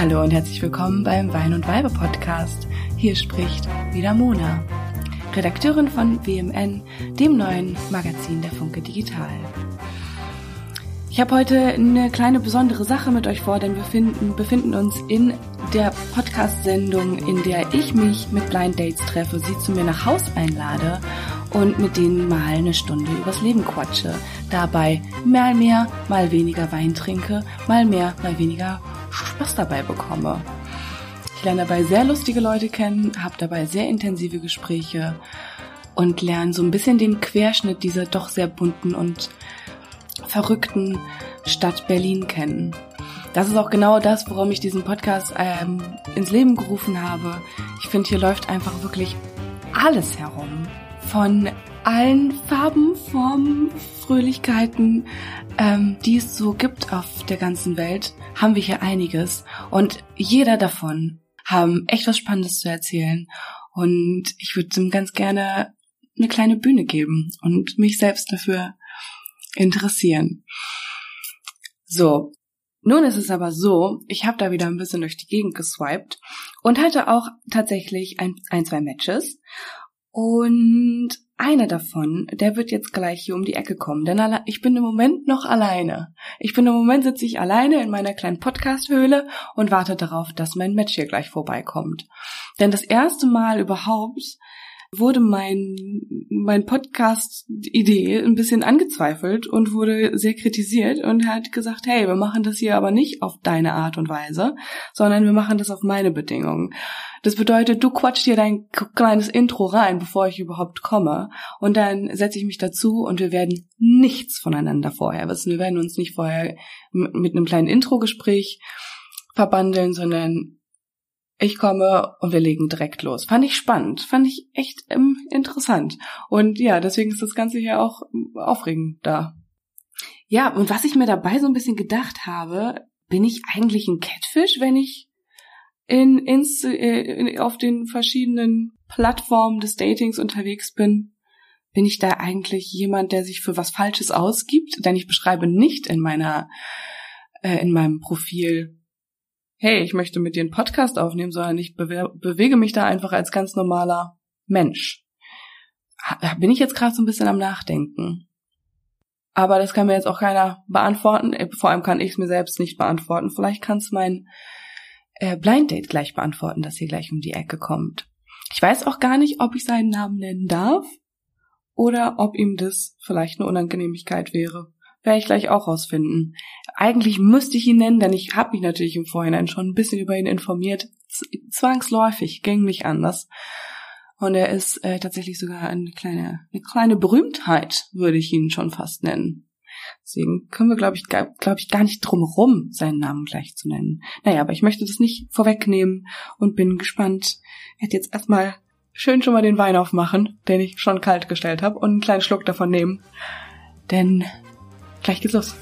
Hallo und herzlich willkommen beim Wein und Weibe Podcast. Hier spricht wieder Mona, Redakteurin von WMN, dem neuen Magazin der Funke Digital. Ich habe heute eine kleine besondere Sache mit euch vor, denn wir finden, befinden uns in der Podcast-Sendung, in der ich mich mit Blind Dates treffe, sie zu mir nach Haus einlade und mit denen mal eine Stunde übers Leben quatsche. Dabei mal mehr, mal weniger Wein trinke, mal mehr, mal weniger Spaß dabei bekomme. Ich lerne dabei sehr lustige Leute kennen, habe dabei sehr intensive Gespräche und lerne so ein bisschen den Querschnitt dieser doch sehr bunten und verrückten Stadt Berlin kennen. Das ist auch genau das, worum ich diesen Podcast ähm, ins Leben gerufen habe. Ich finde, hier läuft einfach wirklich alles herum. Von allen Farben, Formen, Fröhlichkeiten, ähm, die es so gibt auf der ganzen Welt, haben wir hier einiges. Und jeder davon haben echt was Spannendes zu erzählen. Und ich würde ihm ganz gerne eine kleine Bühne geben und mich selbst dafür interessieren. So, nun ist es aber so, ich habe da wieder ein bisschen durch die Gegend geswiped und hatte auch tatsächlich ein, ein zwei Matches. Und einer davon, der wird jetzt gleich hier um die Ecke kommen, denn ich bin im Moment noch alleine. Ich bin im Moment sitze ich alleine in meiner kleinen Podcast-Höhle und warte darauf, dass mein Match hier gleich vorbeikommt. Denn das erste Mal überhaupt wurde mein, mein Podcast-Idee ein bisschen angezweifelt und wurde sehr kritisiert und hat gesagt, hey, wir machen das hier aber nicht auf deine Art und Weise, sondern wir machen das auf meine Bedingungen. Das bedeutet, du quatschst hier dein kleines Intro rein, bevor ich überhaupt komme. Und dann setze ich mich dazu und wir werden nichts voneinander vorher wissen. Wir werden uns nicht vorher mit einem kleinen Intro-Gespräch verbandeln, sondern ich komme und wir legen direkt los. Fand ich spannend, fand ich echt ähm, interessant. Und ja, deswegen ist das Ganze hier auch ähm, aufregend da. Ja, und was ich mir dabei so ein bisschen gedacht habe, bin ich eigentlich ein Catfish, wenn ich in, ins, äh, in, auf den verschiedenen Plattformen des Datings unterwegs bin? Bin ich da eigentlich jemand, der sich für was Falsches ausgibt? Denn ich beschreibe nicht in meiner, äh, in meinem Profil, hey, ich möchte mit dir einen Podcast aufnehmen, sondern ich bewe bewege mich da einfach als ganz normaler Mensch. Bin ich jetzt gerade so ein bisschen am Nachdenken. Aber das kann mir jetzt auch keiner beantworten. Äh, vor allem kann ich es mir selbst nicht beantworten. Vielleicht kann es mein äh, Blind Date gleich beantworten, dass hier gleich um die Ecke kommt. Ich weiß auch gar nicht, ob ich seinen Namen nennen darf oder ob ihm das vielleicht eine Unangenehmigkeit wäre werde ich gleich auch rausfinden. Eigentlich müsste ich ihn nennen, denn ich habe mich natürlich im Vorhinein schon ein bisschen über ihn informiert. Zwangsläufig, ging nicht anders. Und er ist äh, tatsächlich sogar eine kleine, eine kleine Berühmtheit, würde ich ihn schon fast nennen. Deswegen können wir, glaube ich, glaube ich, gar nicht drum rum, seinen Namen gleich zu nennen. Naja, aber ich möchte das nicht vorwegnehmen und bin gespannt. Ich werde jetzt erstmal schön schon mal den Wein aufmachen, den ich schon kalt gestellt habe, und einen kleinen Schluck davon nehmen. Denn Gleich geht's los.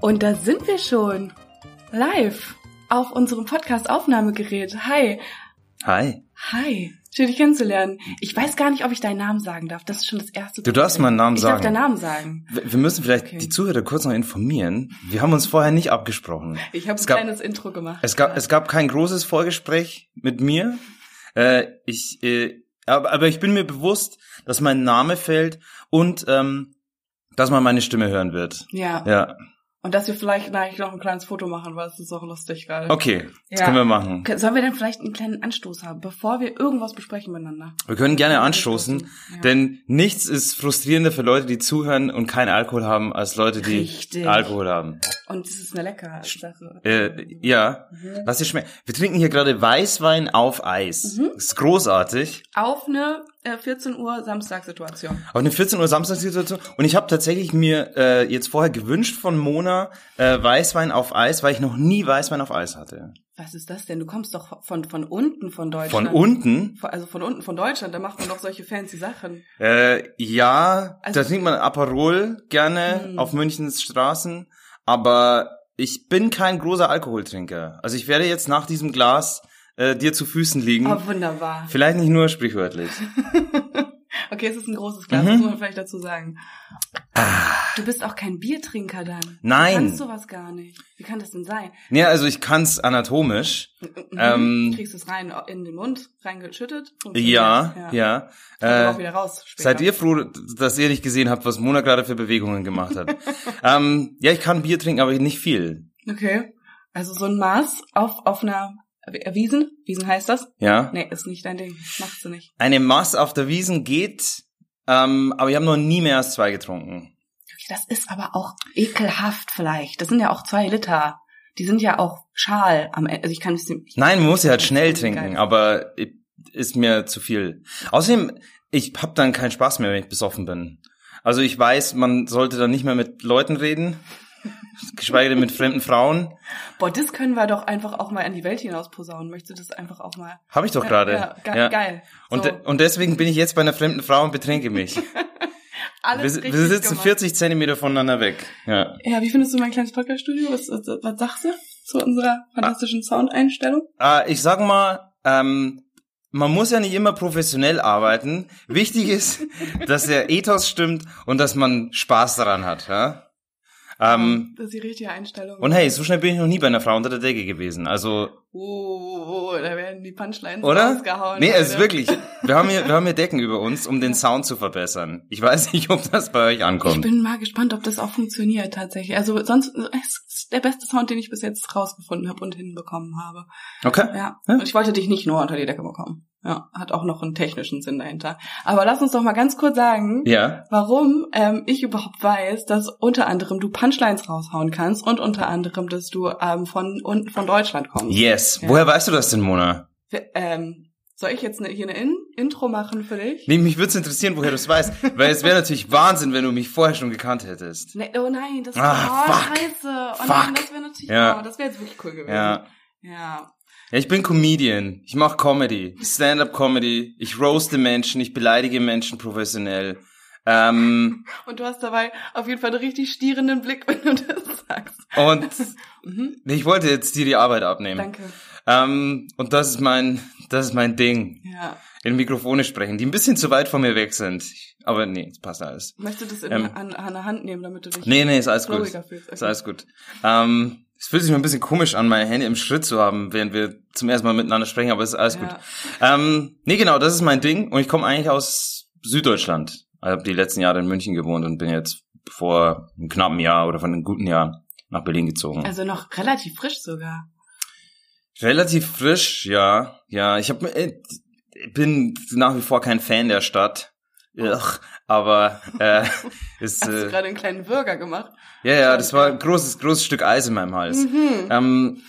Und da sind wir schon. Live. Auf unserem Podcast-Aufnahmegerät. Hi. Hi. Hi. Schön, dich kennenzulernen. Ich weiß gar nicht, ob ich deinen Namen sagen darf. Das ist schon das erste. Du darfst meinen Namen ich sagen. Ich darf deinen Namen sagen. Wir müssen vielleicht okay. die Zuhörer kurz noch informieren. Wir haben uns vorher nicht abgesprochen. Ich habe ein kleines Intro gemacht. Es gab, es gab kein großes Vorgespräch mit mir. Äh, ich, äh, aber, aber ich bin mir bewusst, dass mein Name fällt und ähm, dass man meine Stimme hören wird. Ja. Ja. Und dass wir vielleicht eigentlich noch ein kleines Foto machen, weil es ist auch lustig gerade. Okay, das ja. können wir machen. Sollen wir denn vielleicht einen kleinen Anstoß haben, bevor wir irgendwas besprechen miteinander? Wir können gerne anstoßen, ja. denn nichts ist frustrierender für Leute, die zuhören und keinen Alkohol haben, als Leute, die Richtig. Alkohol haben. Und es ist eine leckere Sache. Äh, ja, mhm. was dir schmeckt. Wir trinken hier gerade Weißwein auf Eis. Mhm. Das ist großartig. Auf eine 14 äh, Uhr Samstagssituation. Auf eine 14 Uhr Samstagssituation. Und ich habe tatsächlich mir äh, jetzt vorher gewünscht von Mona äh, Weißwein auf Eis, weil ich noch nie Weißwein auf Eis hatte. Was ist das denn? Du kommst doch von von unten von Deutschland. Von unten? Also von unten von Deutschland. Da macht man doch solche fancy Sachen. Äh, ja, also, da trinkt man Aperol gerne mhm. auf Münchens Straßen. Aber ich bin kein großer Alkoholtrinker. Also ich werde jetzt nach diesem Glas äh, dir zu Füßen liegen. Oh, wunderbar. Vielleicht nicht nur sprichwörtlich. okay, es ist ein großes Glas, Mhm. das muss man vielleicht dazu sagen. Ah. Du bist auch kein Biertrinker dann. Nein. Du kannst sowas gar nicht. Wie kann das denn sein? Nee, also ich kann's anatomisch. Mhm. Ähm, Kriegst es rein in den Mund, reingeschüttet? Ja, ja. Kommt aber auch Äh, wieder raus später. seid ihr froh, dass ihr nicht gesehen habt, was Mona gerade für Bewegungen gemacht hat? ähm, ja, ich kann Bier trinken, aber nicht viel. Okay. Also so ein Maß auf, auf einer Wiesen? Wiesen heißt das? Ja. Nee, ist nicht dein Ding. Machst du nicht. Eine Maß auf der Wiesen geht, ähm, aber ich habe noch nie mehr als zwei getrunken. Das ist aber auch ekelhaft vielleicht. Das sind ja auch zwei Liter. Die sind ja auch schal am Ende. Also ich kann nicht. Nein, man muss ja halt schnell ist geil. trinken, aber ist mir zu viel. Außerdem, ich hab dann keinen Spaß mehr, wenn ich besoffen bin. Also ich weiß, man sollte dann nicht mehr mit Leuten reden, geschweige denn mit fremden Frauen. Boah, das können wir doch einfach auch mal in die Welt hinaus posaunen. Möchtest du das einfach auch mal? Habe ich doch gerade. Ja, ge Ja. geil. Und, So, de und deswegen bin ich jetzt bei einer fremden Frau und betränke mich. alles Wir, wir sitzen gemacht. 40 Zentimeter voneinander weg. Ja. Ja, wie findest du mein kleines Podcaststudio? Was, was, was sagst du zu unserer fantastischen Soundeinstellung? Äh, ich sag mal, ähm, man muss ja nicht immer professionell arbeiten. Wichtig ist, dass der Ethos stimmt und dass man Spaß daran hat. Ja? Ähm, das ist die richtige Einstellung. und hey, so schnell bin ich noch nie bei einer Frau unter der Decke gewesen. Also, Oh, oh, oh, da werden die Punchlines oder? rausgehauen. Nee, es ist wirklich. Wir haben hier, wir haben hier Decken über uns, um den Sound zu verbessern. Ich weiß nicht, ob das bei euch Ich ankommt. bin mal gespannt, ob das auch funktioniert tatsächlich. Also sonst es ist der beste Sound, den ich bis jetzt rausgefunden habe und hinbekommen habe. Okay. Ja. Ja. Und ich wollte dich nicht nur unter die Decke bekommen. Ja, hat auch noch einen technischen Sinn dahinter. Aber lass uns doch mal ganz kurz sagen, Ja. warum ähm, ich überhaupt weiß, dass unter anderem du Punchlines raushauen kannst und unter anderem, dass du ähm, von unten von Deutschland kommst. Yes. Ja. Woher weißt du das denn, Mona? Ähm, soll ich jetzt ne, hier eine In Intro machen für dich? Nee, mich würde interessieren, woher du es weißt. Weil es wäre natürlich Wahnsinn, wenn du mich vorher schon gekannt hättest. Nee, oh nein, das Ah, oh, fuck. scheiße. Oh Fuck. nein, das wäre natürlich, Ja. oh, das wäre jetzt wirklich cool gewesen. Ja. Ja. Ja, ich bin Comedian. Ich mache Comedy. Stand-up-Comedy. Ich roaste Menschen. Ich beleidige Menschen professionell. Ähm, Und du hast dabei auf jeden Fall einen richtig stierenden Blick, wenn du das sagst. und Mhm, ich wollte jetzt dir die Arbeit abnehmen. danke. Ähm, und das ist mein, das ist mein Ding. Ja. In Mikrofone sprechen, die ein bisschen zu weit von mir weg sind. Aber nee, es passt alles. Möchtest du das in, Ähm. an, an der Hand nehmen, damit du dich Nee, nee, ist alles gut. fühlst? Ist alles gut. Ähm, es fühlt sich mir ein bisschen komisch an, meine Hände im Schritt zu haben, während wir zum ersten Mal miteinander sprechen, aber es ist alles Ja. gut. Ähm, nee, genau, das ist mein Ding und ich komme eigentlich aus Süddeutschland. Ich habe die letzten Jahre in München gewohnt und bin jetzt vor einem knappen Jahr oder von einem guten Jahr nach Berlin gezogen. Also noch relativ frisch sogar. Relativ frisch, ja. Ja, ich hab, äh, bin nach wie vor kein Fan der Stadt. Ugh, aber äh, ist, Hast du äh, gerade einen kleinen Bürger gemacht? ja, ja, das war ein großes, großes Stück Eis in meinem Hals. Mhm. Ähm,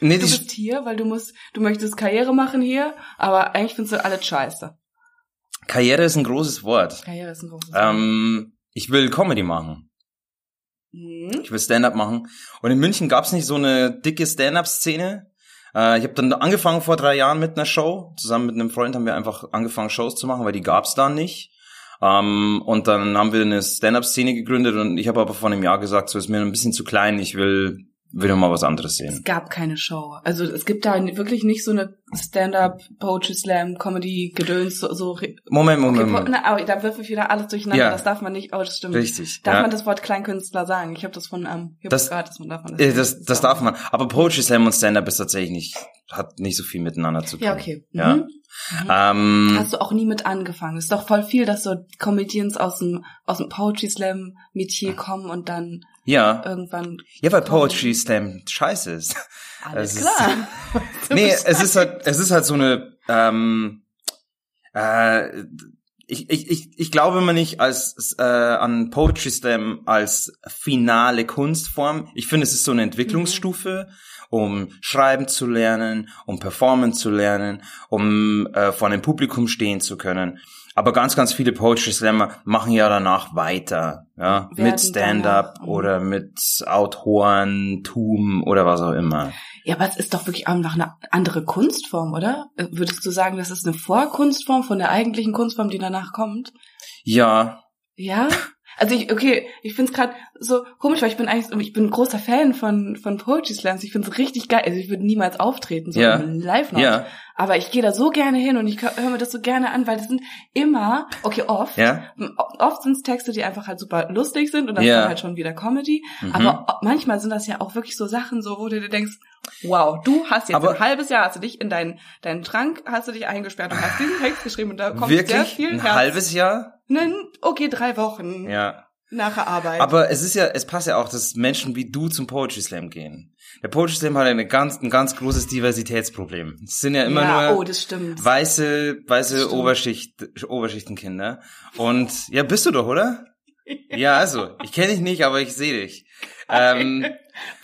nee, Du bist hier, weil du musst, du möchtest Karriere machen hier, aber eigentlich findest du alles scheiße. Karriere ist ein großes Wort. Karriere ist ein großes Ähm, ich will Comedy machen. Mhm. Ich will Stand-up machen. Und in München gab's nicht so eine dicke Stand-up-Szene. Äh, ich habe dann angefangen vor drei Jahren mit einer Show. Zusammen mit einem Freund haben wir einfach angefangen, Shows zu machen, weil die gab's da nicht. Ähm, und dann haben wir eine Stand-up-Szene gegründet und ich habe aber vor einem Jahr gesagt, so ist mir ein bisschen zu klein, ich will, will noch mal was anderes sehen. Es gab keine Show. Also es gibt da wirklich nicht so eine Stand-up, Poetry Slam, Comedy, Gedöns, so, so Moment, Moment, Okay, Moment. na, da wirft ich wieder alles durcheinander. Ja. Das darf man nicht. Oh, das stimmt. Richtig. Darf ja. man das Wort Kleinkünstler sagen? Ich habe das von ähm, ich hab Das- gehört, dass man davon Äh, das, das darf man. Aber Poetry Slam und Stand-up ist tatsächlich nicht, hat nicht so viel miteinander zu tun. Ja, okay. Mhm. Ja. Ähm, Hast du auch nie mit angefangen? Ist doch voll viel, dass so Comedians aus dem aus dem Poetry Slam Metier kommen und dann ja. irgendwann Ja, weil Poetry Slam scheiße ist. alles Es ist- klar. nee, es ist halt, es ist halt so eine, ähm, äh, ich, ich, ich, ich glaube immer nicht als äh, an Poetry Slam als finale Kunstform. Ich finde, es ist so eine Entwicklungsstufe, um schreiben zu lernen, um performen zu lernen, um äh, vor einem Publikum stehen zu können. Aber ganz, ganz viele Poetry Slammer machen ja danach weiter, ja, Werden mit Stand-up mhm. oder mit Autorentum oder was auch immer. Ja, aber es ist doch wirklich auch noch eine andere Kunstform, oder? Würdest du sagen, das ist eine Vorkunstform von der eigentlichen Kunstform, die danach kommt? Ja, Ja? Also ich, okay, ich find's gerade so komisch, weil ich bin eigentlich, ich bin ein großer Fan von von Poetry Slams. Ich find's richtig geil. Also ich würde niemals auftreten, so Ja. live noch. Ja. Aber ich gehe da so gerne hin und ich höre mir das so gerne an, weil das sind immer, okay, oft, Ja? oft sind's Texte, die einfach halt super lustig sind und das Ja. ist dann halt schon wieder Comedy. Mhm. Aber manchmal sind das ja auch wirklich so Sachen, so wo du dir denkst, wow, du hast jetzt Aber- ein halbes Jahr, hast du dich in deinen deinen Trank, hast du dich eingesperrt und hast diesen Text geschrieben und da kommt Wirklich? sehr viel Ein Herz. halbes Jahr? Nen- Okay, drei Wochen Ja. nach der Arbeit. Aber es ist ja, es passt ja auch, dass Menschen wie du zum Poetry Slam gehen. Der Poetry Slam hat eine ganz, ein ganz großes Diversitätsproblem. Es sind ja immer ja, nur oh, das stimmt. weiße, weiße. Oberschicht, Oberschichtenkinder. Und ja, bist du doch, oder? Ja, also, ich kenne dich nicht, aber ich sehe dich. Ähm,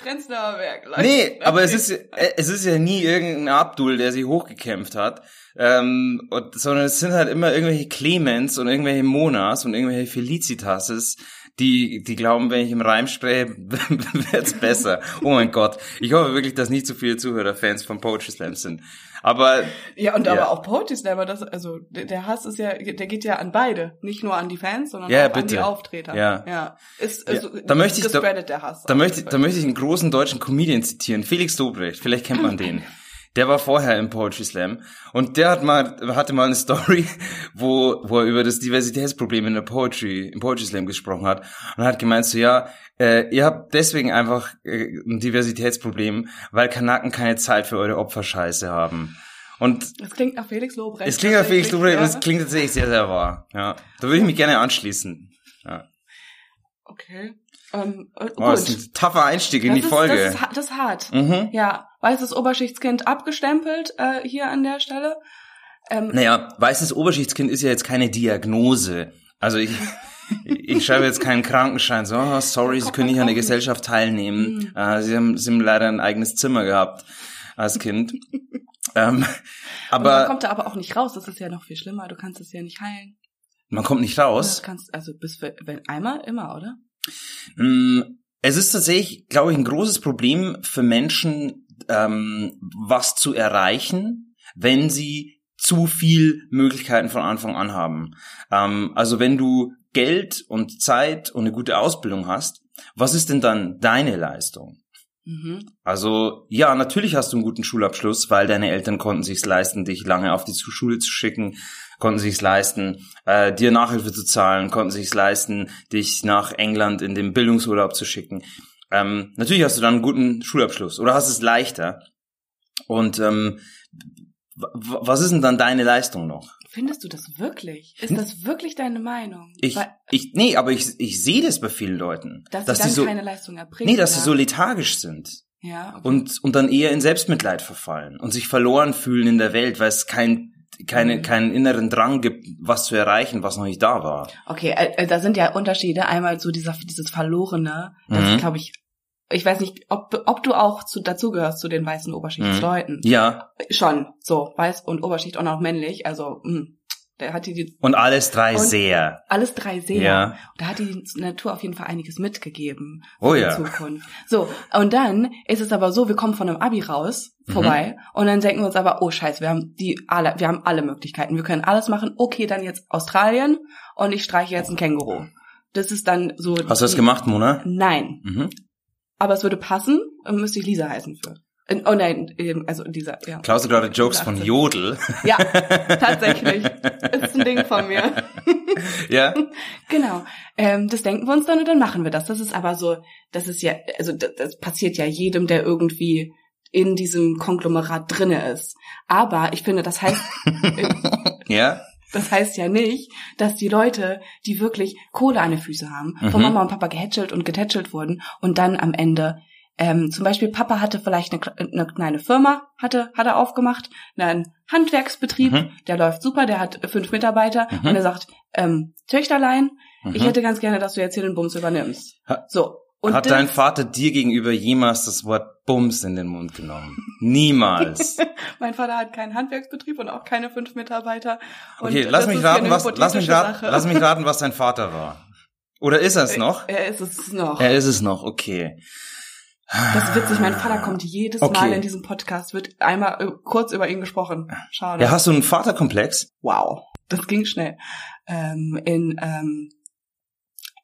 Prenzlauer Berg. Leute. nee, aber es ist, es ist ja nie irgendein Abdul, der sich hochgekämpft hat, ähm, und, sondern es sind halt immer irgendwelche Clemens und irgendwelche Monas und irgendwelche Felicitases, die, die glauben, wenn ich im Reim spreche, wird's besser. Oh mein Gott. Ich hoffe wirklich, dass nicht so viele Zuhörer Fans von Poetry Slams sind. Aber Ja, und Ja. aber auch Poetry Slammer, das, also der der Hass ist ja, der geht ja an beide, nicht nur an die Fans, sondern Ja, auch an bitte. die Auftreter. Ja. ja. Ist, Ja, also, da möchte ich- da- der Hass. Da möchte, da möchte ich einen großen deutschen Comedian zitieren, Felix Dobrecht, vielleicht kennt man den. Der war vorher im Poetry Slam und der hat mal, hatte mal eine Story, wo, wo er über das Diversitätsproblem in der Poetry, im Poetry Slam gesprochen hat und hat gemeint so, ja, äh, ihr habt deswegen einfach äh, ein Diversitätsproblem, weil Kanaken keine Zeit für eure Opferscheiße haben. Und Das klingt nach Felix Lobrecht. es klingt nach Felix Dobrecht, ja. und es klingt tatsächlich sehr, sehr wahr. Ja, da würde ich mich gerne anschließen. Ja. Okay. Ähm, äh, Oh, das ist ein tougher Einstieg in die das Folge. Ist, das, ist, das ist hart. mhm. Ja, weißes Oberschichtskind abgestempelt äh, hier an der Stelle. Ähm, Naja, weißes Oberschichtskind ist ja jetzt keine Diagnose. Also ich, ich schreibe jetzt keinen Krankenschein, so, oh, sorry, Sie können nicht an der Gesellschaft teilnehmen. Äh, Sie haben, Sie haben leider ein eigenes Zimmer gehabt als Kind. ähm, und dann aber kommt er aber auch nicht raus. Das ist ja noch viel schlimmer. Du kannst es ja nicht heilen. man kommt nicht Du raus. kannst, also bis für, wenn einmal immer, oder? Mm, Es ist tatsächlich, glaube ich, ein großes Problem für Menschen, ähm, was zu erreichen, wenn sie zu viel Möglichkeiten von Anfang an haben. Ähm, also wenn du Geld und Zeit und eine gute Ausbildung hast, was ist denn dann deine Leistung? Mhm. Also ja, natürlich hast du einen guten Schulabschluss, weil deine Eltern konnten sich's leisten, dich lange auf die Schule zu schicken, konnten sich's leisten, äh, dir Nachhilfe zu zahlen, konnten sich's leisten, dich nach England in den Bildungsurlaub zu schicken. Ähm, natürlich hast du dann einen guten Schulabschluss oder hast es leichter. Und ähm, was ist denn dann deine Leistung noch? Findest du das wirklich? Ist das wirklich deine Meinung? Hm? Ich, Weil, ich, nee, aber ich, ich sehe das bei vielen Leuten, dass, dass sie dann so, keine Leistung erbringen. nee, dass sie so lethargisch sind. Ja, okay. und, und dann eher in Selbstmitleid verfallen und sich verloren fühlen in der Welt, weil es kein, keine, Mhm. keinen inneren Drang gibt, was zu erreichen, was noch nicht da war. Okay, äh, äh, da sind ja Unterschiede. Einmal so dieser, dieses Verlorene, das Mhm. glaube ich, ich weiß nicht, ob, ob du auch zu, dazugehörst zu den weißen Oberschichtsleuten. Ja, Schon, so, weiß und Oberschicht und auch männlich, also, mh, der hat die, die und alles drei Und- sehr. alles drei sehr. Ja. Da hat die Natur auf jeden Fall einiges mitgegeben Oh ja. die Zukunft. So, und dann ist es aber so, wir kommen von einem Abi raus, Mhm. vorbei, und dann denken wir uns aber, oh scheiße, wir haben die alle, wir haben alle Möglichkeiten, wir können alles machen. Okay, dann jetzt Australien und ich streiche jetzt ein Känguru. Das ist dann so. Hast du das gemacht, Mona? Nein. Mhm. Aber es würde passen, müsste ich Lisa heißen für. Äh, Oh nein, ähm, also dieser, ja. Klaus gerade Jokes von 18. Jodel. Ja, tatsächlich. ist ein Ding von mir. ja? Genau. Ähm, das denken wir uns dann und dann machen wir das. Das ist aber so, das ist ja, also das, das passiert ja jedem, der irgendwie in diesem Konglomerat drinne ist. Aber ich finde, das heißt, Ja? Das heißt ja nicht, dass die Leute, die wirklich Kohle an den Füßen haben, von Mhm. Mama und Papa gehätschelt und getätschelt wurden und dann am Ende ähm, zum Beispiel Papa hatte vielleicht eine, eine kleine Firma, hatte, hat er aufgemacht, einen Handwerksbetrieb, Mhm. der läuft super, der hat fünf Mitarbeiter Mhm. und er sagt, ähm, Töchterlein, ich Mhm. hätte ganz gerne, dass du jetzt hier den Bums übernimmst. Ha- So. Und Hat dein Vater dir gegenüber jemals das Wort Bums in den Mund genommen? Niemals. mein Vater hat keinen Handwerksbetrieb und auch keine fünf Mitarbeiter. Und Okay, lass mich raten, was, lass mich raten, lass mich raten, was dein Vater war. Oder ist er es noch? Er ist es noch. Er ist es noch, okay. Das ist witzig, mein Vater kommt jedes Okay. Mal in diesem Podcast, wird einmal äh, kurz über ihn gesprochen. Schade. Ja, hast du einen Vaterkomplex? wow, das ging schnell. Ähm, in, ähm,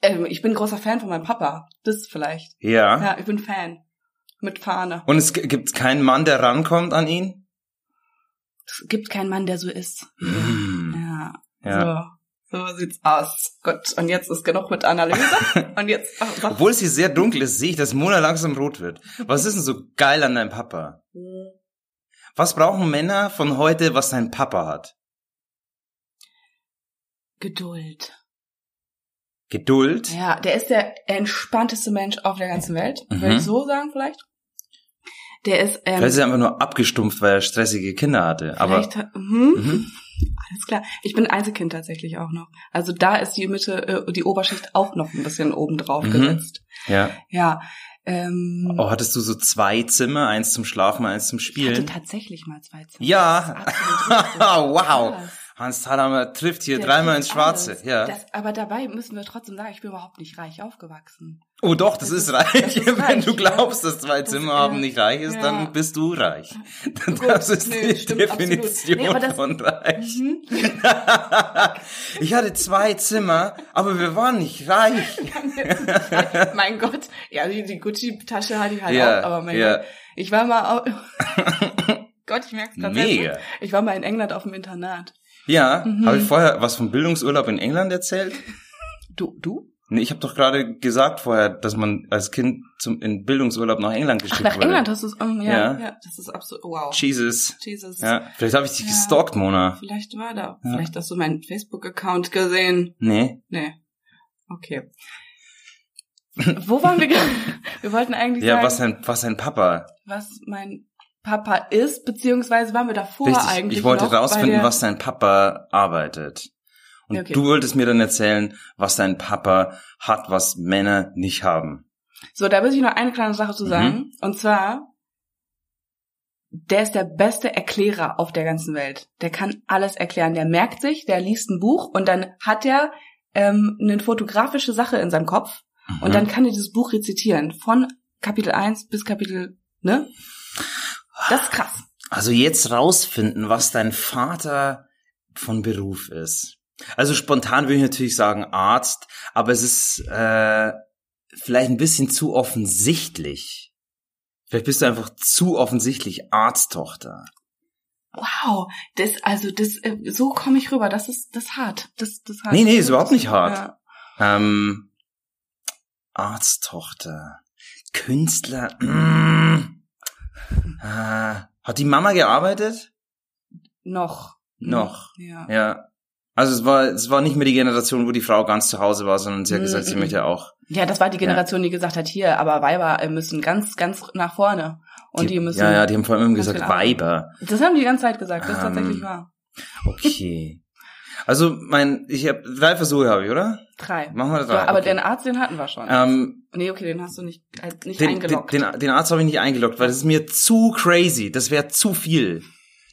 Ähm, ich bin großer Fan von meinem Papa. Das vielleicht. Ja. Ja, ich bin Fan. Mit Fahne. Und es gibt keinen Mann, der rankommt an ihn? Es gibt keinen Mann, der so ist. Hm. Ja. Ja. So. So sieht's aus. Gut. Und jetzt ist genug mit Analyse. Und jetzt. Ach, sag- Obwohl sie sehr dunkel ist, sehe ich, dass Mona langsam rot wird. Was ist denn so geil an deinem Papa? Was brauchen Männer von heute, was dein Papa hat? Geduld. Geduld? Ja, der ist der entspannteste Mensch auf der ganzen Welt. Mhm. Würde ich so sagen vielleicht. Der ist, ähm, Vielleicht ist er einfach nur abgestumpft, weil er stressige Kinder hatte. Aber mhm. Mhm. Alles klar. Ich bin Einzelkind tatsächlich auch noch. Also da ist die Mitte, äh, die Oberschicht auch noch ein bisschen oben drauf Mhm. gesetzt. ja. Ja. Ähm, Oh, hattest du so zwei Zimmer, eins zum Schlafen, eins zum ich hatte Spielen? tatsächlich mal zwei Zimmer. Ja. Wow. Krass. Hans Thalhammer trifft hier Der dreimal ins Schwarze. alles. Ja. Das, aber dabei müssen wir trotzdem sagen, ich bin überhaupt nicht reich aufgewachsen. oh doch, das, das ist ist- reich. das ist Wenn reich, du glaubst, dass zwei Das- Zimmer ja. haben nicht reich ist, Ja. dann bist du reich. Gut, Das ist nee, die stimmt. Definition Nee, von reich. Mhm. ich hatte zwei Zimmer, aber wir waren nicht reich. mein Gott. Ja, die, die Gucci-Tasche hatte ich halt Ja, auch, aber mein ja. Gott. Ich war mal Gott, ich merk's gerade. Ich war mal in England auf dem Internat. Ja, Mhm. habe ich vorher was vom Bildungsurlaub in England erzählt? Du, du? Nee, ich habe doch gerade gesagt vorher, dass man als Kind zum in Bildungsurlaub nach England geschickt nach wurde. England hast du es, um, ja, Ja. ja, das ist absolut, wow. Jesus. Jesus. Ja, vielleicht habe ich dich Ja. gestalkt, Mona. Vielleicht war da. Ja. Vielleicht hast du meinen Facebook-Account gesehen. Nee. Nee. Okay. Wo waren wir gerade? Wir wollten eigentlich Ja, sagen, was sein was sein Papa. was mein Papa ist, beziehungsweise waren wir davor Richtig. eigentlich Ich wollte noch rausfinden, was dein Papa arbeitet. Und okay. du wolltest mir dann erzählen, was dein Papa hat, was Männer nicht haben. So, da will ich noch eine kleine Sache zu Mhm. sagen. Und zwar, der ist der beste Erklärer auf der ganzen Welt. Der kann alles erklären. Der merkt sich, der liest ein Buch und dann hat er ähm, eine fotografische Sache in seinem Kopf und Mhm. dann kann er dieses Buch rezitieren. Von Kapitel 1 bis Kapitel, ne? Das ist krass. Also jetzt rausfinden, was dein Vater von Beruf ist. Also spontan würde ich natürlich sagen Arzt, aber es ist äh, vielleicht ein bisschen zu offensichtlich. Vielleicht bist du einfach zu offensichtlich Arzttochter. Wow, das, also das, äh, so komme ich rüber. Das ist, das hart. Das, das ist hart. Nee, nee, ist überhaupt nicht hart. Ja. Ähm, Arzttochter, Künstler. Mm, äh, hat die Mama gearbeitet? Noch. Noch. Ja. Ja. Also es war, es war nicht mehr die Generation, wo die Frau ganz zu Hause war, sondern sie hat gesagt, sie möchte auch. Ja, das war die Generation, die gesagt hat, hier, aber Weiber müssen ganz, ganz nach vorne. Und die, müssen. Ja, ja, die haben vor allem gesagt. Weiber. Das haben die die ganze Zeit gesagt, das ist Ähm, tatsächlich wahr. Okay. Also mein, ich habe drei Versuche habe ich, oder? Drei. Machen wir drei. Ja, aber okay. den Arzt, den hatten wir schon. ähm, nee, okay, den hast du nicht, äh, nicht den, den, eingeloggt. den, den Arzt habe ich nicht eingeloggt, weil das ist mir zu crazy. Das wäre zu viel.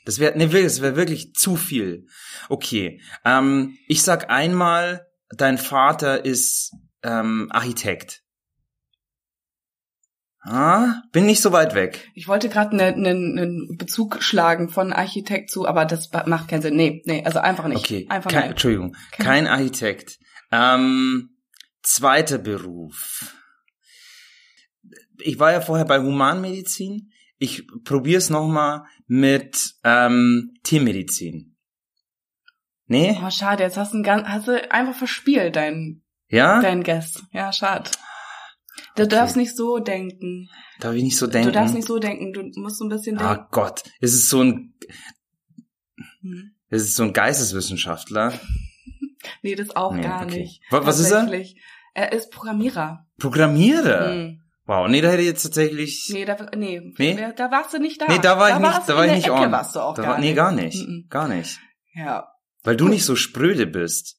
Das wäre, nee, wirklich, das wäre wirklich zu viel. Okay. Ähm, ich sag einmal, dein Vater ist ähm, Architekt. Ah, bin nicht so weit weg. ich wollte gerade einen ne, ne Bezug schlagen von Architekt zu, aber das macht keinen Sinn. Nee, nee, also einfach nicht. Okay, Einfach kein, nein. Entschuldigung, Kein- kein Architekt. Ähm, zweiter Beruf. Ich war ja vorher bei Humanmedizin. Ich probiere es nochmal mit ähm, Tiermedizin. Nee? Oh, schade, jetzt hast du, ein ganz, hast du einfach verspielt, dein, Ja? dein Guest. Ja, schade. Du Okay. darfst nicht so denken. Darf ich nicht so denken? Du darfst nicht so denken. Du musst so ein bisschen denken. Ah Gott, es ist so ein, Hm. es ist so ein Geisteswissenschaftler. Nee, das auch Nee, gar okay. nicht. Wa- was ist er? Er ist Programmierer. Programmierer. Hm. Wow, nee, da hätte ich jetzt tatsächlich. Nee, da, nee, Nee? Da, da warst du nicht da. Nee, da war ich nicht, da war ich nicht on. warst du auch da gar war, nee, nicht. gar nicht. Mhm. Gar nicht. Ja. Weil du nicht so spröde bist.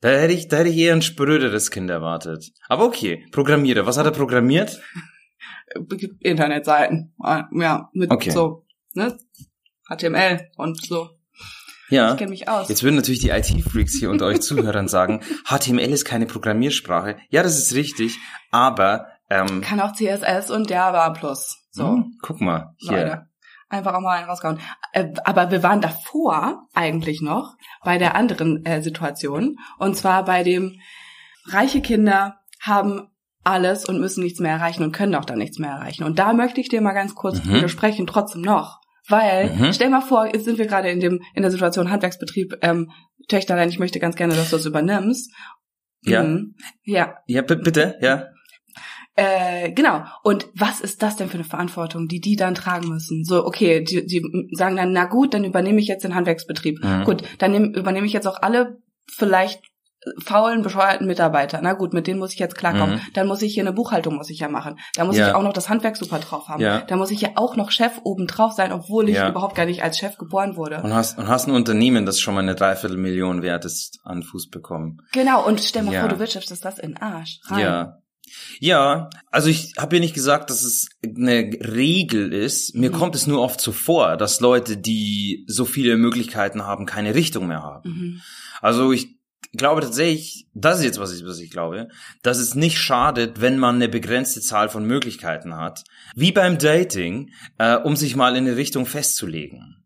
Da hätte ich, da hätte ich eher ein spröderes Kind erwartet. Aber okay, Programmierer. Was hat er programmiert? Internetseiten. Ja, mit Okay. so, ne? HTML und so. Ja. Ich kenne mich aus. Jetzt würden natürlich die IT-Freaks hier unter euch Zuhörern sagen, HTML ist keine Programmiersprache. Ja, das ist richtig, aber ähm, Kann auch CSS und Java plus. So, hm, guck mal hier. Leute. Einfach auch mal einen rausgehauen. Äh, aber wir waren davor eigentlich noch bei der anderen äh, Situation. Und zwar bei dem reiche Kinder haben alles und müssen nichts mehr erreichen und können auch dann nichts mehr erreichen. Und da möchte ich dir mal ganz kurz Mhm. widersprechen, trotzdem noch. Weil, Mhm. stell mal vor, jetzt sind wir gerade in dem, in der Situation Handwerksbetrieb, ähm, Töchterlein, ich möchte ganz gerne, dass du das übernimmst. Ja. Mhm. Ja, Ja, bitte, ja. Äh, genau. Und was ist das denn für eine Verantwortung, die die dann tragen müssen? So, okay, die, die sagen dann, na gut, dann übernehme ich jetzt den Handwerksbetrieb. Mhm. Gut, dann nehm, übernehme ich jetzt auch alle vielleicht faulen, bescheuerten Mitarbeiter. Na gut, mit denen muss ich jetzt klarkommen. Mhm. Dann muss ich hier eine Buchhaltung muss ich ja machen. Da muss Ja. ich auch noch das Handwerk super drauf haben. Ja. Da muss ich ja auch noch Chef oben drauf sein, obwohl ich Ja. überhaupt gar nicht als Chef geboren wurde. Und hast, und hast ein Unternehmen, das schon mal eine Dreiviertelmillion wert ist, an Fuß bekommen. Genau, und stell mal vor, du wirtschaftest das in Arsch. Rein. Ja. Ja, also ich habe ja nicht gesagt, dass es eine Regel ist. Mir Mhm. kommt es nur oft so vor, dass Leute, die so viele Möglichkeiten haben, keine Richtung mehr haben. Mhm. Also ich glaube tatsächlich, das ist jetzt was ich, was ich glaube, dass es nicht schadet, wenn man eine begrenzte Zahl von Möglichkeiten hat, wie beim Dating, äh, um sich mal in eine Richtung festzulegen.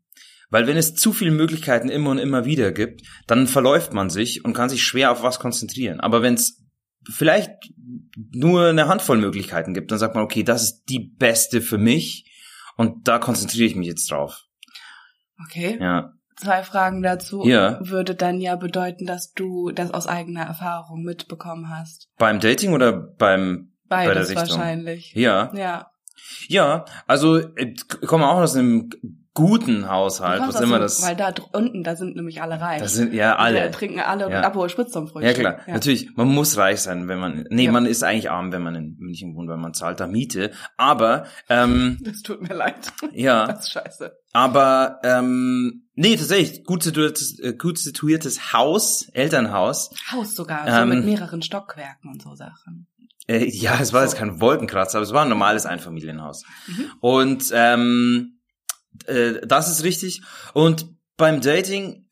Weil wenn es zu viele Möglichkeiten immer und immer wieder gibt, dann verläuft man sich und kann sich schwer auf was konzentrieren. Aber wenn es vielleicht nur eine Handvoll Möglichkeiten gibt, dann sagt man, okay, das ist die beste für mich und da konzentriere ich mich jetzt drauf. Okay. Ja. Zwei Fragen dazu. Ja. Würde dann ja bedeuten, dass du das aus eigener Erfahrung mitbekommen hast. Beim Dating oder beim bei der Beides Richtung? wahrscheinlich. Ja. Ja. Ja, also äh, ich komme auch aus einem guten Haushalt, was immer das. Weil da unten, da sind nämlich alle reich. Das sind ja alle. trinken alle Ja. Aperol Spritz zum Frühstück. Ja klar, Ja. natürlich. Man muss reich sein, wenn man. Nee, Ja. man ist eigentlich arm, wenn man in München wohnt, weil man zahlt da Miete. Aber ähm, Das tut mir leid. ja, Das ist scheiße. aber ähm, nee, tatsächlich gut situiertes, äh, gut situiertes Haus, Elternhaus. Haus sogar, so Ähm, mit mehreren Stockwerken und so Sachen. Äh, ja, es war So. jetzt kein Wolkenkratzer, aber es war ein normales Einfamilienhaus. Mhm. Und ähm, äh, das ist richtig. Und beim Dating,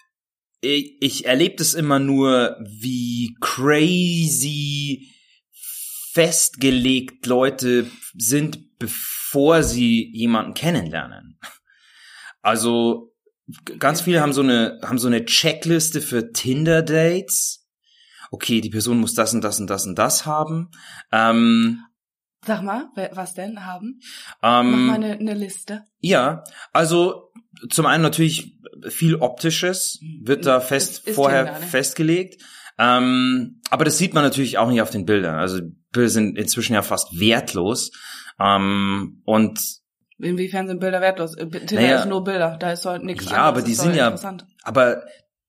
ich, ich erlebe das immer nur, wie crazy festgelegt Leute sind, bevor sie jemanden kennenlernen. Also ganz viele haben so eine haben so eine Checkliste für Tinder Dates. Okay, die Person muss das und das und das und das haben. Ähm, Sag mal, was denn haben? ähm, Mach mal eine, eine Liste. Ja, also zum einen natürlich viel Optisches wird da Ist- fest ist vorher Tinder, ne? festgelegt. Ähm, aber das sieht man natürlich auch nicht auf den Bildern. Also Bilder sind inzwischen ja fast wertlos. Ähm, und Inwiefern sind Bilder wertlos? Äh, Tinder Naja. ist nur Bilder, da ist doch nichts Ja, aber die ist sind ja- aber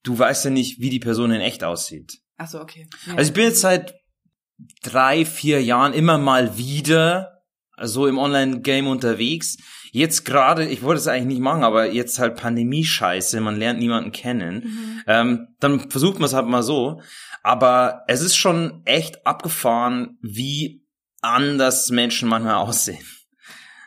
du weißt ja nicht, wie die Person in echt aussieht. Ach so, okay. Ja. Also ich bin jetzt seit drei, vier Jahren immer mal wieder so im Online-Game unterwegs. Jetzt gerade, ich wollte es eigentlich nicht machen, aber jetzt halt Pandemie-Scheiße, man lernt niemanden kennen. Mhm. Ähm, dann versucht man es halt mal so. Aber es ist schon echt abgefahren, wie anders Menschen manchmal aussehen.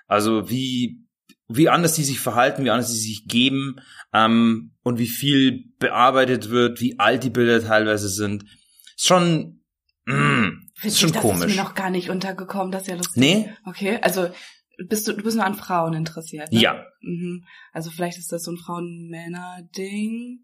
Also wie, wie anders die sich verhalten, wie anders die sich geben ähm, und wie viel bearbeitet wird, wie alt die Bilder teilweise sind. Ist schon, mm, ist Witzig, schon das komisch. ist mir noch gar nicht untergekommen, das ist ja lustig. Nee? Okay, also bist du, du bist nur an Frauen interessiert, ne? Ja. Mhm. Also vielleicht ist das so ein Frauen-Männer-Ding.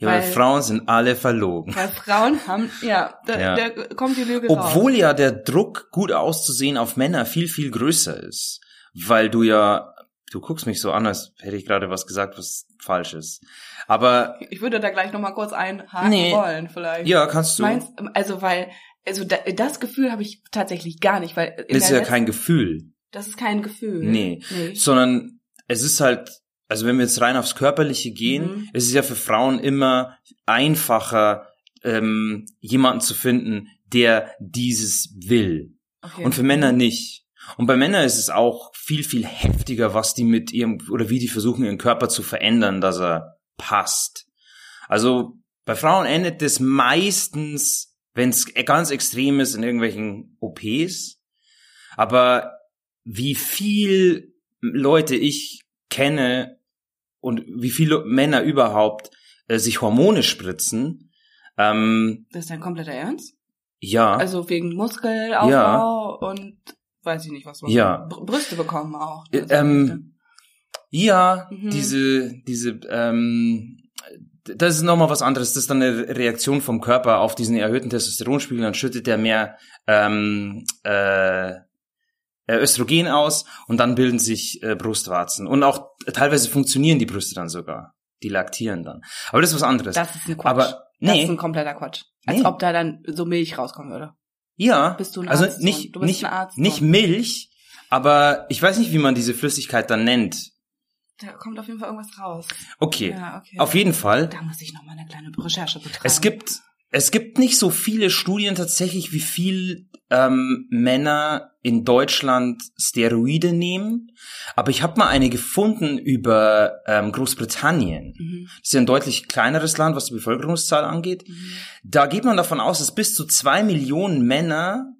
Ja, weil Weil- Frauen sind alle verlogen. Weil Frauen haben, ja, da, Ja. da kommt die Lüge raus. Obwohl ja der Druck, gut auszusehen auf Männer viel, viel größer ist. Weil du ja, du guckst mich so an, als hätte ich gerade was gesagt, was falsch ist. Aber Ich würde da gleich nochmal kurz einhaken Nee. wollen, vielleicht. ja, kannst du. Meinst, also weil, also da, das Gefühl habe ich tatsächlich gar nicht, weil in ist ja kein Gefühl, Das ist kein Gefühl. Nee. nee. sondern es ist halt, also wenn wir jetzt rein aufs Körperliche gehen, Mhm. es ist ja für Frauen immer einfacher, ähm, jemanden zu finden, der dieses will. Okay. Und für Männer nicht. Und bei Männern ist es auch viel, viel heftiger, was die mit ihrem, oder wie die versuchen, ihren Körper zu verändern, dass er passt. Also bei Frauen endet es meistens, wenn es ganz extrem ist, in irgendwelchen OPs. Aber wie viel Leute ich kenne und wie viele Männer überhaupt äh, sich Hormone spritzen, ähm, Das ist dein kompletter Ernst? ja. Also wegen Muskelaufbau und weiß ich nicht was. was Ja. Br Brüste bekommen auch. Äh, ähm, Ja, Mhm. diese, diese, ähm, das ist nochmal was anderes. Das ist dann eine Reaktion vom Körper auf diesen erhöhten Testosteronspiegel. Dann schüttet der mehr ähm, äh, Östrogen aus und dann bilden sich äh, Brustwarzen. Und auch teilweise funktionieren die Brüste dann sogar. Die laktieren dann. Aber das ist was anderes. Das ist ein Quatsch. Aber nee. Das ist ein kompletter Quatsch. Als Nee. ob da dann so Milch rauskommen würde. ja, Bist du ein also Arzt, nicht, du bist nicht, ein Arzt, nicht. Milch, aber ich weiß nicht, wie man diese Flüssigkeit dann nennt. Da kommt auf jeden Fall irgendwas raus. Okay, Ja, okay. auf jeden Fall. Da muss ich noch mal eine kleine Recherche betreiben. Es gibt, es gibt nicht so viele Studien tatsächlich, wie viel ähm, Männer in Deutschland Steroide nehmen. Aber ich habe mal eine gefunden über ähm, Großbritannien. Mhm. Das ist ja ein deutlich kleineres Land, was die Bevölkerungszahl angeht. Mhm. Da geht man davon aus, dass bis zu zwei Millionen Männer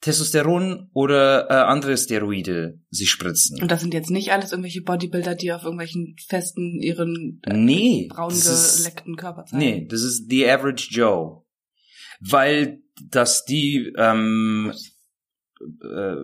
Testosteron oder äh, andere Steroide sich spritzen. Und das sind jetzt nicht alles irgendwelche Bodybuilder, die auf irgendwelchen Festen ihren äh, Nee, braun ist- geleckten Körper zeigen. Nee, das ist the average Joe. Weil das die ähm, äh,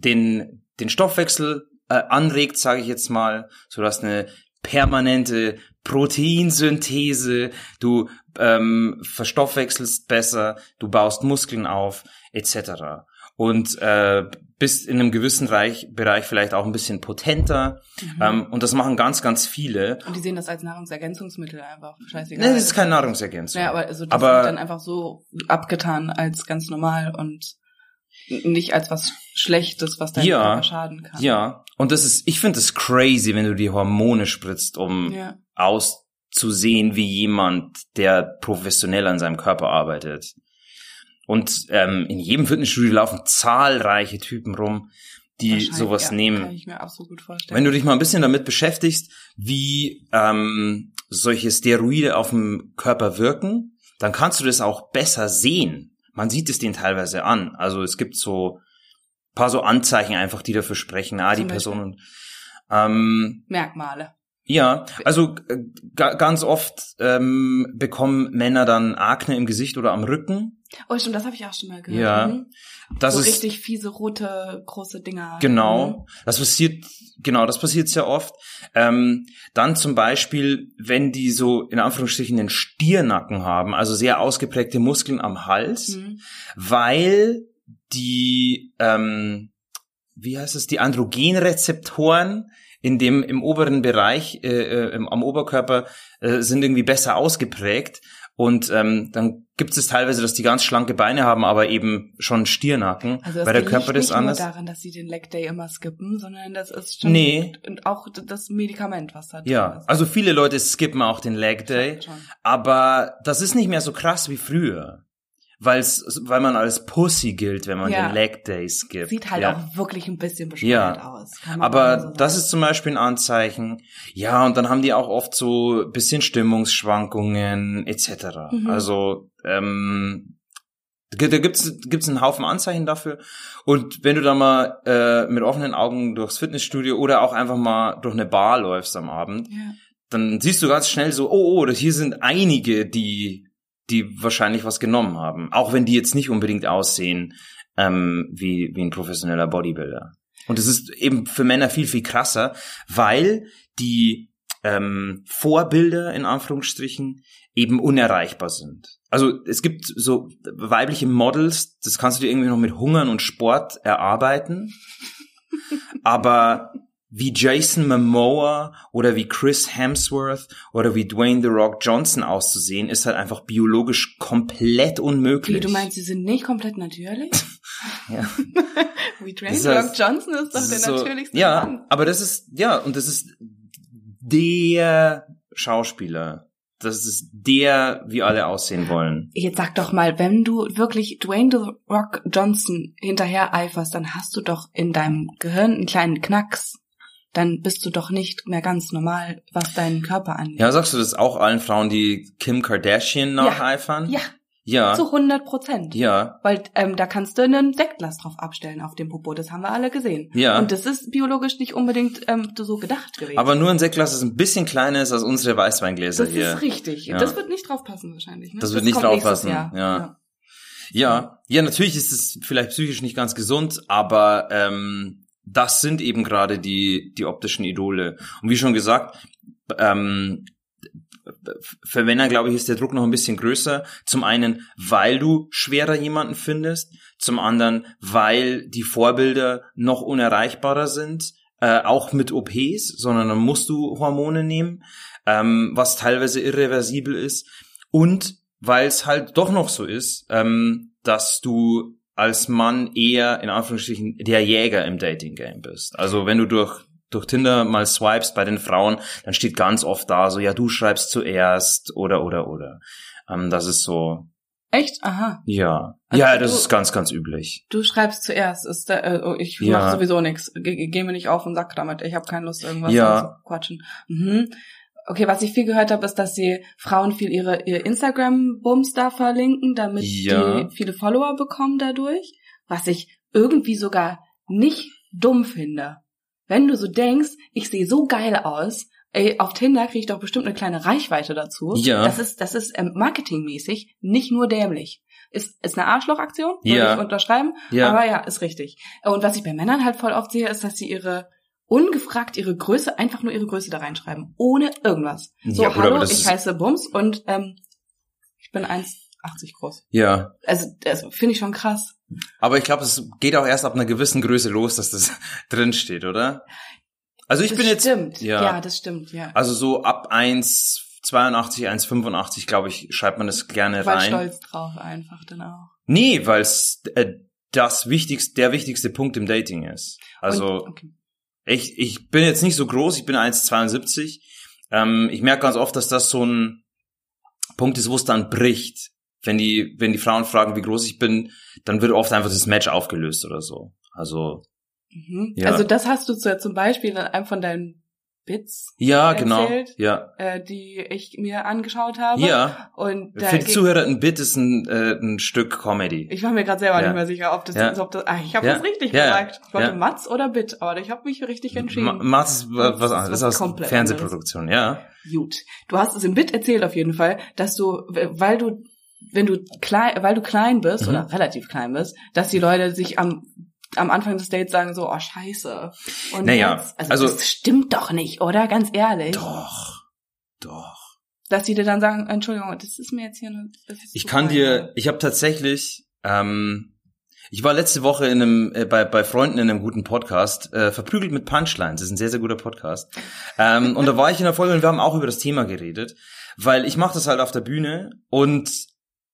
den, den Stoffwechsel äh, anregt, sage ich jetzt mal, so dass eine permanente Proteinsynthese, du ähm, verstoffwechselst besser, du baust Muskeln auf, etc. Und äh, bist in einem gewissen Reich, Bereich vielleicht auch ein bisschen potenter. Mhm. Ähm, und das machen ganz, ganz viele. Und die sehen das als Nahrungsergänzungsmittel einfach. Scheißegal. Nee, das ist keine Nahrungsergänzung. Ja, aber also das Aber- wird dann einfach so abgetan als ganz normal und nicht als was Schlechtes, was deinem Ja, Körper schaden kann. Ja, und das ist, ich finde es crazy, wenn du die Hormone spritzt, um Ja. auszusehen wie jemand, der professionell an seinem Körper arbeitet. Und ähm, in jedem Fitnessstudio laufen zahlreiche Typen rum, die sowas ja, Kann nehmen. ich mir absolut gut vorstellen. Wenn du dich mal ein bisschen damit beschäftigst, wie ähm, solche Steroide auf dem Körper wirken, dann kannst du das auch besser sehen. Man sieht es denen teilweise an. Also es gibt so paar so Anzeichen einfach, die dafür sprechen. Ah, die Zum Beispiel? Person. Ähm, Merkmale. ja, also äh, ga, ganz oft ähm, bekommen Männer dann Akne im Gesicht oder am Rücken. Oh, stimmt, das habe ich auch schon mal gehört. Ja, Mhm. Das so ist richtig fiese, rote, große Dinger. Mhm. Genau, das passiert, genau, das passiert sehr oft. Ähm, dann zum Beispiel, wenn die so in Anführungsstrichen einen Stiernacken haben, also sehr ausgeprägte Muskeln am Hals, Mhm. weil die, ähm, wie heißt es, die Androgenrezeptoren in dem im oberen Bereich, äh, äh, im, am Oberkörper äh, sind irgendwie besser ausgeprägt. Und ähm, dann gibt es teilweise, dass die ganz schlanke Beine haben, aber eben schon Stiernacken, Also das weil der Körper das nicht anders. nur daran, dass sie den Leg Day immer skippen, sondern das ist schon Nee. und auch das Medikament, was da drin Ja, also viele Leute skippen auch den Leg Day, Schon. aber das ist nicht mehr so krass wie früher. Weil's, weil man als Pussy gilt, wenn man Ja. den Leg Day skippt. Sieht halt ja. auch wirklich ein bisschen bescheuert Ja. aus. Aber so das sagen. ist zum Beispiel ein Anzeichen. Ja, und dann haben die auch oft so ein bisschen Stimmungsschwankungen etc. Mhm. Also ähm, da gibt's gibt's einen Haufen Anzeichen dafür. Und wenn du da mal äh, mit offenen Augen durchs Fitnessstudio oder auch einfach mal durch eine Bar läufst am Abend, Ja. dann siehst du ganz schnell so, oh, oh, das hier sind einige, die, die wahrscheinlich was genommen haben. Auch wenn die jetzt nicht unbedingt aussehen ähm, wie, wie ein professioneller Bodybuilder. Und es ist eben für Männer viel, viel krasser, weil die ähm, Vorbilder in Anführungsstrichen eben unerreichbar sind. Also es gibt so weibliche Models, das kannst du dir irgendwie noch mit Hungern und Sport erarbeiten. Aber wie Jason Momoa oder wie Chris Hemsworth oder wie Dwayne The Rock Johnson auszusehen, ist halt einfach biologisch komplett unmöglich. Wie, du meinst, sie sind nicht komplett natürlich? Ja. Wie Dwayne The Rock Johnson ist doch der so- natürlichste Ja, Mann. aber das ist, ja, und das ist der Schauspieler. Das ist der, wie alle aussehen wollen. Jetzt sag doch mal, wenn du wirklich Dwayne The Rock Johnson hinterher eiferst, dann hast du doch in deinem Gehirn einen kleinen Knacks. Dann bist du doch nicht mehr ganz normal, was deinen Körper angeht. Ja, sagst du das auch allen Frauen, die Kim Kardashian nacheifern? Ja, Ja. Zu 100 Prozent. Ja. Weil ähm, da kannst du einen Sektglas drauf abstellen auf dem Popo. Das haben wir alle gesehen. Ja. Und das ist biologisch nicht unbedingt ähm, so gedacht gewesen. Aber nur ein Sektglas, das ein bisschen kleiner ist als unsere Weißweingläser das hier. ist richtig. Ja. Das wird nicht drauf passen wahrscheinlich. Ne? Das wird nicht drauf passen, Jahr. ja. Ja, ja, natürlich ist es vielleicht psychisch nicht ganz gesund, aber ähm, das sind eben gerade die die optischen Idole. Und wie schon gesagt, ähm, für Männer, glaube ich, ist der Druck noch ein bisschen größer. Zum einen, weil du schwerer jemanden findest. Zum anderen, weil die Vorbilder noch unerreichbarer sind. Äh, auch mit OPs, sondern dann musst du Hormone nehmen, ähm, was teilweise irreversibel ist. Und weil es halt doch noch so ist, ähm, dass du als Mann eher in Anführungsstrichen der Jäger im Dating Game bist. Also wenn du durch durch Tinder mal swipes bei den Frauen, dann steht ganz oft da so, ja, du schreibst zuerst oder oder oder. Ähm, das ist so. Echt? Aha. Ja. Also ja, das du- ist ganz, ganz üblich. Du schreibst zuerst. Ist da, äh, oh, ich Ja. mach sowieso nichts. Geh, geh mir nicht auf und sag damit. Ich habe keine Lust, irgendwas Ja. zu quatschen. Mhm. Okay, was ich viel gehört habe, ist, dass die Frauen viel ihre, ihr Instagram-Bums da verlinken, damit Ja. die viele Follower bekommen dadurch. Was ich irgendwie sogar nicht dumm finde. Wenn du so denkst, ich sehe so geil aus, ey, auf Tinder kriege ich doch bestimmt eine kleine Reichweite dazu. Ja. Das ist, das ist ähm, marketingmäßig nicht nur dämlich. Ist, ist eine Arschlochaktion, würde Ja. ich unterschreiben. Ja. Aber ja, ist richtig. Und was ich bei Männern halt voll oft sehe, ist, dass sie ihre ungefragt ihre Größe, einfach nur ihre Größe da reinschreiben. Ohne irgendwas. So, Ja, hallo, ich heiße Bums und ähm, ich bin 1,80 groß. Ja. Also das finde ich schon krass. Aber ich glaube, es geht auch erst ab einer gewissen Größe los, dass das drin steht, oder? Also ich das bin jetzt, stimmt. ja. ja, das stimmt, ja. also so ab 1,82, 1,85, glaube ich, schreibt man das gerne War rein. stolz drauf einfach dann auch. Nee, weil es äh, das wichtigste, der wichtigste Punkt im Dating ist. Also und, okay. ich, ich bin jetzt nicht so groß, ich bin 1,72. Ähm, ich merke ganz oft, dass das so ein Punkt ist, wo es dann bricht. Wenn die, wenn die Frauen fragen, wie groß ich bin, dann wird oft einfach das Match aufgelöst oder so. Also mhm. ja. Also das hast du zu, zum Beispiel in einem von deinen Bits, ja, genau, erzählt? ja, äh, die ich mir angeschaut habe. ja. Und Für die Zuhörer ein Bit ist ein, äh, ein Stück Comedy. Ich war mir gerade selber Ja. nicht mehr sicher, ob das, Ja. ob das ah, ich habe Ja. das richtig gesagt. Ich wollte. Matz oder Bit, aber ich habe mich richtig entschieden. Ma- Mats ist was anderes, das was ist aus komplett Fernsehproduktion, ja. Gut. Du hast es im Bit erzählt auf jeden Fall, dass du, weil du, wenn du klein, weil du klein bist Mhm. oder relativ klein bist, dass die Leute sich am am Anfang des Dates sagen so, oh scheiße. Und Naja, jetzt, also, also- das stimmt doch nicht, oder? Ganz ehrlich. Doch, doch. Dass die dir dann sagen, Entschuldigung, das ist mir jetzt hier eine, Ich kann dir, ich habe tatsächlich, ähm, ich war letzte Woche in einem, äh, bei, bei Freunden in einem guten Podcast, äh, verprügelt mit Punchlines, das ist ein sehr, sehr guter Podcast. Ähm, und da war ich in der Folge und wir haben auch über das Thema geredet, weil ich mache das halt auf der Bühne und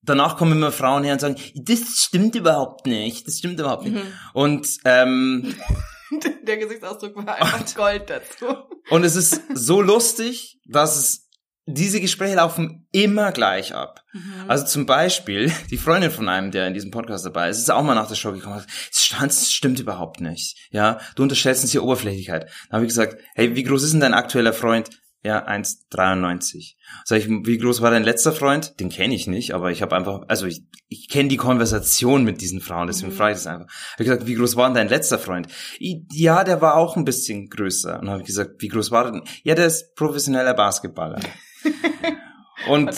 danach kommen immer Frauen her und sagen, das stimmt überhaupt nicht, das stimmt überhaupt nicht. Mhm. Und ähm, Der Gesichtsausdruck war einfach Gold dazu. Und es ist so lustig, dass es diese Gespräche laufen immer gleich ab. Mhm. Also zum Beispiel die Freundin von einem, der in diesem Podcast dabei ist, ist auch mal nach der Show gekommen. und stand- das stimmt überhaupt nicht. Ja, du unterstellst uns hier Oberflächlichkeit. Dann habe ich gesagt, hey, wie groß ist denn dein aktueller Freund? Ja, 1,93. Sag ich, wie groß war dein letzter Freund? Den kenne ich nicht, aber ich habe einfach, also ich, ich kenne die Konversation mit diesen Frauen, deswegen Mhm. frage ich das einfach. Hab ich gesagt, wie groß war denn dein letzter Freund? I- Ja, der war auch ein bisschen größer. Und habe ich gesagt, wie groß war der denn? Ja, der ist professioneller Basketballer. Und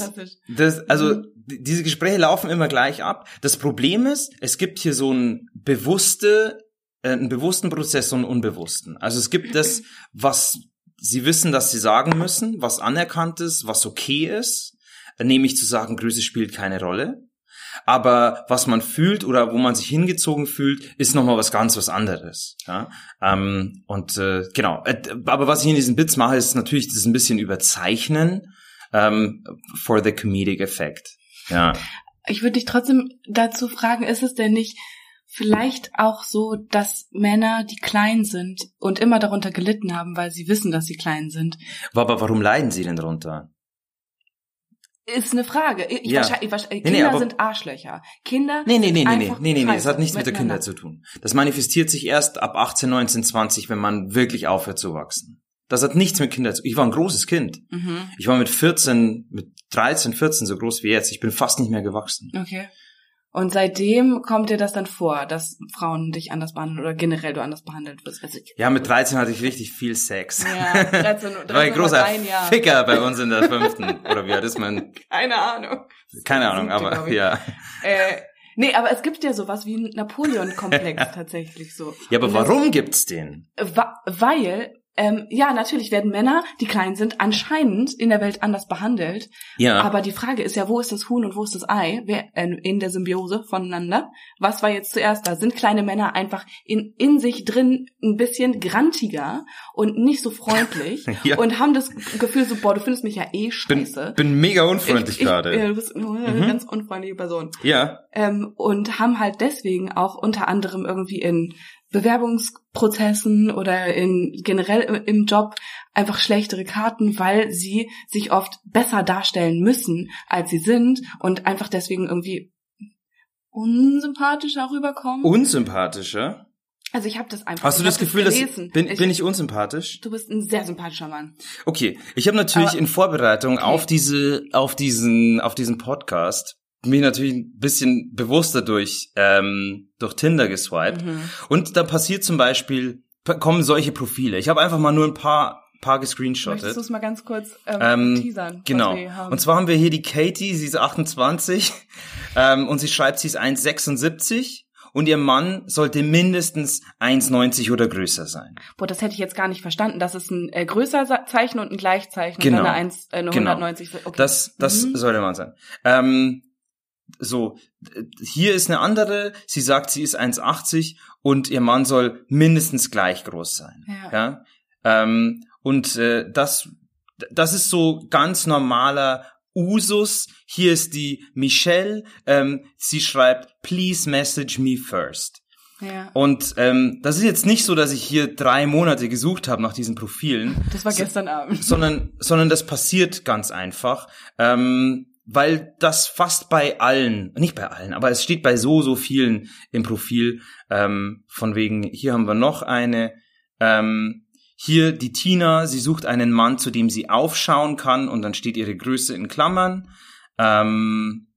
das, also Mhm. diese Gespräche laufen immer gleich ab. Das Problem ist, es gibt hier so einen bewusste, äh, einen bewussten Prozess und einen unbewussten. Also es gibt das, was sie wissen, dass sie sagen müssen, was anerkannt ist, was okay ist, nämlich zu sagen, Größe spielt keine Rolle. Aber was man fühlt oder wo man sich hingezogen fühlt, ist nochmal was ganz was anderes. Ja? Ähm, und äh, genau. Äh, aber was ich in diesen Bits mache, ist natürlich das ein bisschen überzeichnen ähm, for the comedic effect. Ja. Ich würde dich trotzdem dazu fragen, ist es denn nicht vielleicht auch so, dass Männer, die klein sind und immer darunter gelitten haben, weil sie wissen, dass sie klein sind? Aber warum leiden sie denn drunter? Ist eine Frage. Ich, Ja. wahrscheinlich, wahrscheinlich, Nee, nee, Kinder aber- sind Arschlöcher. Kinder Nee, nee, nee, nee, nee, nee, nee, nee, das hat nichts mit der. Kindheit zu tun. Das manifestiert sich erst ab 18, 19, 20, wenn man wirklich aufhört zu wachsen. Das hat nichts mit Kindheit zu tun. Ich war ein großes Kind. Mhm. Ich war mit 14, mit 13, 14 so groß wie jetzt. Ich bin fast nicht mehr gewachsen. Okay. Und seitdem kommt dir das dann vor, dass Frauen dich anders behandeln oder generell du anders behandelt wirst. Also, Ja, mit 13 hatte ich richtig viel Sex. ja, 13, 13 Da war ein großer ein. Ficker bei uns in der fünften. Oder wie alt ist man? Keine Ahnung. Keine Ahnung, Siebte, aber ja. Äh, nee, aber es gibt ja sowas wie einen Napoleon-Komplex tatsächlich so. Ja, aber warum gibt's den? Wa- Weil ähm, ja, natürlich werden Männer, die klein sind, anscheinend in der Welt anders behandelt. Ja. Aber die Frage ist ja, wo ist das Huhn und wo ist das Ei Wer, äh, in der Symbiose voneinander? Was war jetzt zuerst da? Sind kleine Männer einfach in, in sich drin ein bisschen grantiger und nicht so freundlich Ja. und haben das Gefühl so, boah, du findest mich ja eh bin, scheiße. bin mega unfreundlich Ich- ich- gerade. Ja, du bist eine ganz unfreundliche Person. ja. Ähm, und haben halt deswegen auch unter anderem irgendwie in Bewerbungsprozessen oder in generell im- Job einfach schlechtere Karten, weil sie sich oft besser darstellen müssen, als sie sind und einfach deswegen irgendwie unsympathischer rüberkommen. Unsympathischer? also ich habe das einfach. Hast du das Gefühl, dass gelesen. bin, ich, bin ich unsympathisch? Du bist ein sehr sympathischer Mann. Okay, ich habe natürlich Aber- in Vorbereitung Okay. auf diese, auf diesen, auf diesen Podcast mich natürlich ein bisschen bewusster durch ähm, durch Tinder geswiped Mhm. und da passiert zum Beispiel kommen solche Profile. Ich habe einfach mal nur ein paar paar Möchtest gescreenshottet. du es mal ganz kurz ähm, Ähm, teasern? Genau. Und zwar haben wir hier die Katie, sie ist 28 ähm, und sie schreibt, sie ist 1,76 und ihr Mann sollte mindestens 1,90 oder größer sein. Boah, das hätte ich jetzt gar nicht verstanden. Das ist ein äh, größer Zeichen und ein Gleichzeichen. Genau. Und dann eine, 1, äh, eine Genau. 190. Okay. Das, das Mhm. sollte man sein. Ähm, so, hier ist eine andere, sie sagt, sie ist 1,80 und ihr Mann soll mindestens gleich groß sein. Ja. Ja? Ähm, und äh, das, das ist so ganz normaler Usus. Hier ist die Michelle, ähm, sie schreibt, please message me first. ja. Und ähm, das ist jetzt nicht so, dass ich hier drei Monate gesucht habe nach diesen Profilen Das war So- gestern Abend. sondern, sondern das passiert ganz einfach, ähm, weil das fast bei allen, nicht bei allen, aber es steht bei so, so vielen im Profil, ähm, von wegen, hier haben wir noch eine, ähm, hier die Tina, sie sucht einen Mann, zu dem sie aufschauen kann und dann steht ihre Größe in Klammern. Ähm,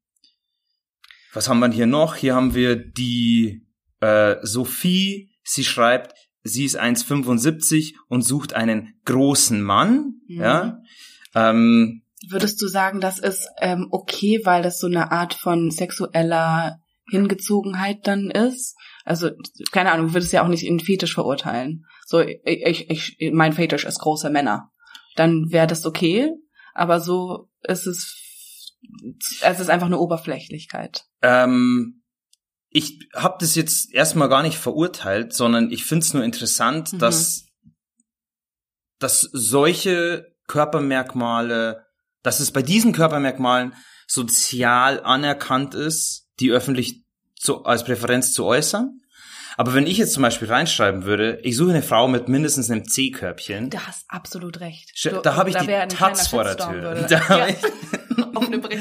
was haben wir hier noch? Hier haben wir die äh, Sophie, sie schreibt, sie ist 1,75 und sucht einen großen Mann. Mhm. Ja. Ähm, Würdest du sagen, das ist ähm, okay, weil das so eine Art von sexueller Hingezogenheit dann ist? Also, keine Ahnung, du würdest ja auch nicht in Fetisch verurteilen. So, ich, ich, ich mein Fetisch ist große Männer. Dann wäre das okay, aber so ist es, es ist einfach eine Oberflächlichkeit. ähm, ich habe das jetzt erstmal gar nicht verurteilt, sondern ich finde es nur interessant, Mhm. dass, dass solche Körpermerkmale, dass es bei diesen Körpermerkmalen sozial anerkannt ist, die öffentlich zu, als Präferenz zu äußern. Aber wenn ich jetzt zum Beispiel reinschreiben würde, ich suche eine Frau mit mindestens einem C-Körbchen, Da hast absolut recht. Du- da habe ich die wäre ein Taz vor der Tür. Da ja. ich- Auf eine Art.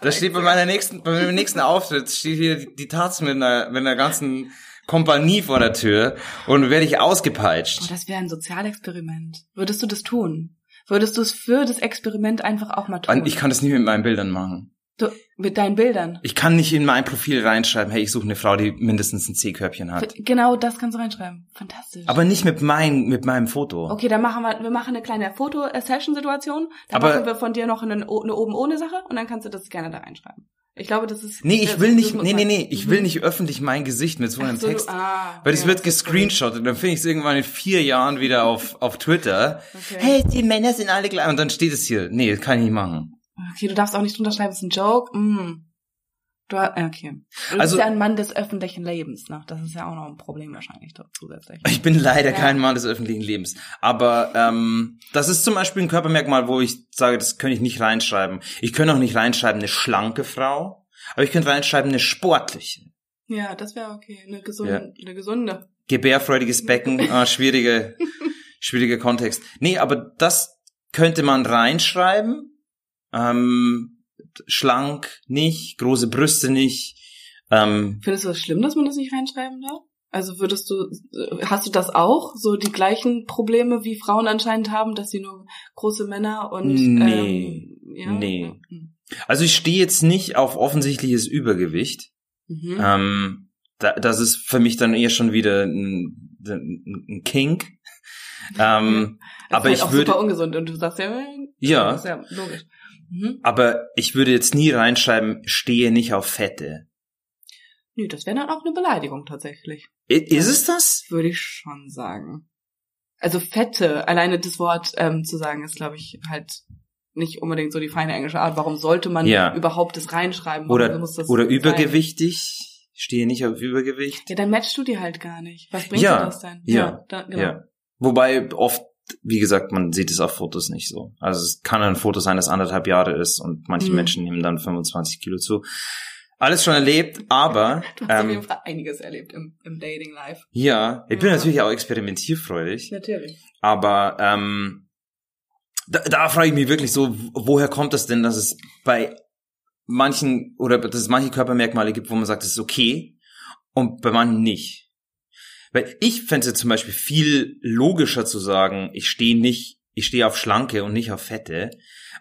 Da steht bei meiner nächsten, bei meinem nächsten Auftritt steht hier die, die Taz mit einer, mit einer ganzen Kompanie vor der Tür und werde ich Oh, ausgepeitscht. das wäre ein Sozialexperiment. Würdest du das tun? Würdest du es für das Experiment einfach auch mal tun? Ich kann das nicht mit meinen Bildern machen. du, mit deinen Bildern. Ich kann nicht in mein Profil reinschreiben, hey, ich suche eine Frau, die mindestens ein C-Körbchen hat. Genau das kannst du reinschreiben. Fantastisch. Aber nicht mit mein, mit meinem Foto. okay, dann machen wir, wir machen eine kleine Foto-Session-Situation. Dann Aber- machen wir von dir noch eine, eine oben ohne Sache und dann kannst du das gerne da reinschreiben. Ich glaube, das ist. Nee, ich will nicht, nee, nee, nee, ich Mhm. will nicht öffentlich mein Gesicht mit so einem so, Text. ah, Weil das ja, wird gescreenshottet, dann finde ich es irgendwann in vier Jahren wieder auf, auf Twitter. Okay. Hey, die Männer sind alle gleich. Und dann steht es hier. Nee, das kann ich nicht machen. Okay, du darfst auch nicht drunter schreiben, es ist ein Joke. Mm. Du, ha- okay. Du Also- bist ja ein Mann des öffentlichen Lebens, ne? Das ist ja auch noch ein Problem wahrscheinlich dort zusätzlich. Ich bin leider Ja. kein Mann des öffentlichen Lebens. Aber ähm, das ist zum Beispiel ein Körpermerkmal, wo ich sage, das könnte ich nicht reinschreiben. Ich könnte auch nicht reinschreiben, eine schlanke Frau. Aber ich könnte reinschreiben, eine sportliche. Ja, das wäre okay. Eine gesunde, eine gesunde. Gebärfreudiges Becken, ah, schwierige, schwieriger Kontext. Nee, aber das könnte man reinschreiben. Ähm, schlank nicht, große Brüste nicht. Ähm, Findest du das schlimm, dass man das nicht reinschreiben darf? Also würdest du, hast du das auch? So die gleichen Probleme wie Frauen anscheinend haben, dass sie nur große Männer und Nee. ähm, ja? Nee. Mhm. also ich stehe jetzt nicht auf offensichtliches Übergewicht. Mhm. Ähm, da, das ist für mich dann eher schon wieder ein, ein, ein Kink. Ähm, aber halt ich auch würde, super ungesund und du sagst ja, Ja. das ist ja logisch. Mhm. aber ich würde jetzt nie reinschreiben, stehe nicht auf Fette. Nö, das wäre dann auch eine Beleidigung tatsächlich. I- Ist es das? Würde ich schon sagen. also Fette, alleine das Wort ähm, zu sagen, ist, glaube ich, halt nicht unbedingt so die feine englische Art. Warum sollte man Ja. überhaupt das reinschreiben? Oder, das oder übergewichtig. Ich stehe nicht auf Übergewicht. Ja, dann matchst du die halt gar nicht. Was bringt Ja, dir das denn? ja, da, genau. Ja. Wobei oft, wie gesagt, man sieht es auf Fotos nicht so. Also es kann ein Foto sein, das anderthalb Jahre ist und manche Mhm. Menschen nehmen dann 25 Kilo zu. Alles schon erlebt, aber Du hast auf jeden ähm, Fall einiges erlebt im, im Dating Life. ja, ich bin Ja. natürlich auch experimentierfreudig, Natürlich. aber ähm, da, da frage ich mich wirklich so, woher kommt das denn, dass es bei manchen oder dass es manche Körpermerkmale gibt, wo man sagt, das ist okay und bei manchen nicht. Weil ich fände es zum Beispiel viel logischer zu sagen, ich stehe nicht, ich stehe auf Schlanke und nicht auf Fette,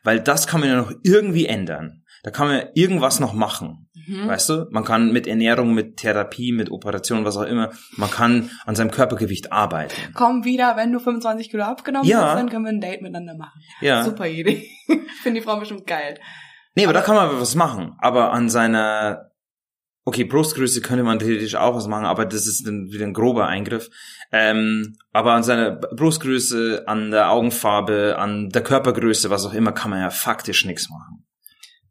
weil das kann man ja noch irgendwie ändern. Da kann man irgendwas noch machen. Mhm. Weißt du? Man kann mit Ernährung, mit Therapie, mit Operation, was auch immer, man kann an seinem Körpergewicht arbeiten. Komm wieder, wenn du 25 Kilo abgenommen Ja. hast, dann können wir ein Date miteinander machen. Ja. Super Idee. Finde die Frau bestimmt geil. Nee, aber da kann man was machen. Aber an seiner, okay, Brustgröße könnte man theoretisch auch was machen, aber das ist dann wieder ein grober Eingriff. Ähm, aber an seiner Brustgröße, an der Augenfarbe, an der Körpergröße, was auch immer, kann man ja faktisch nichts machen.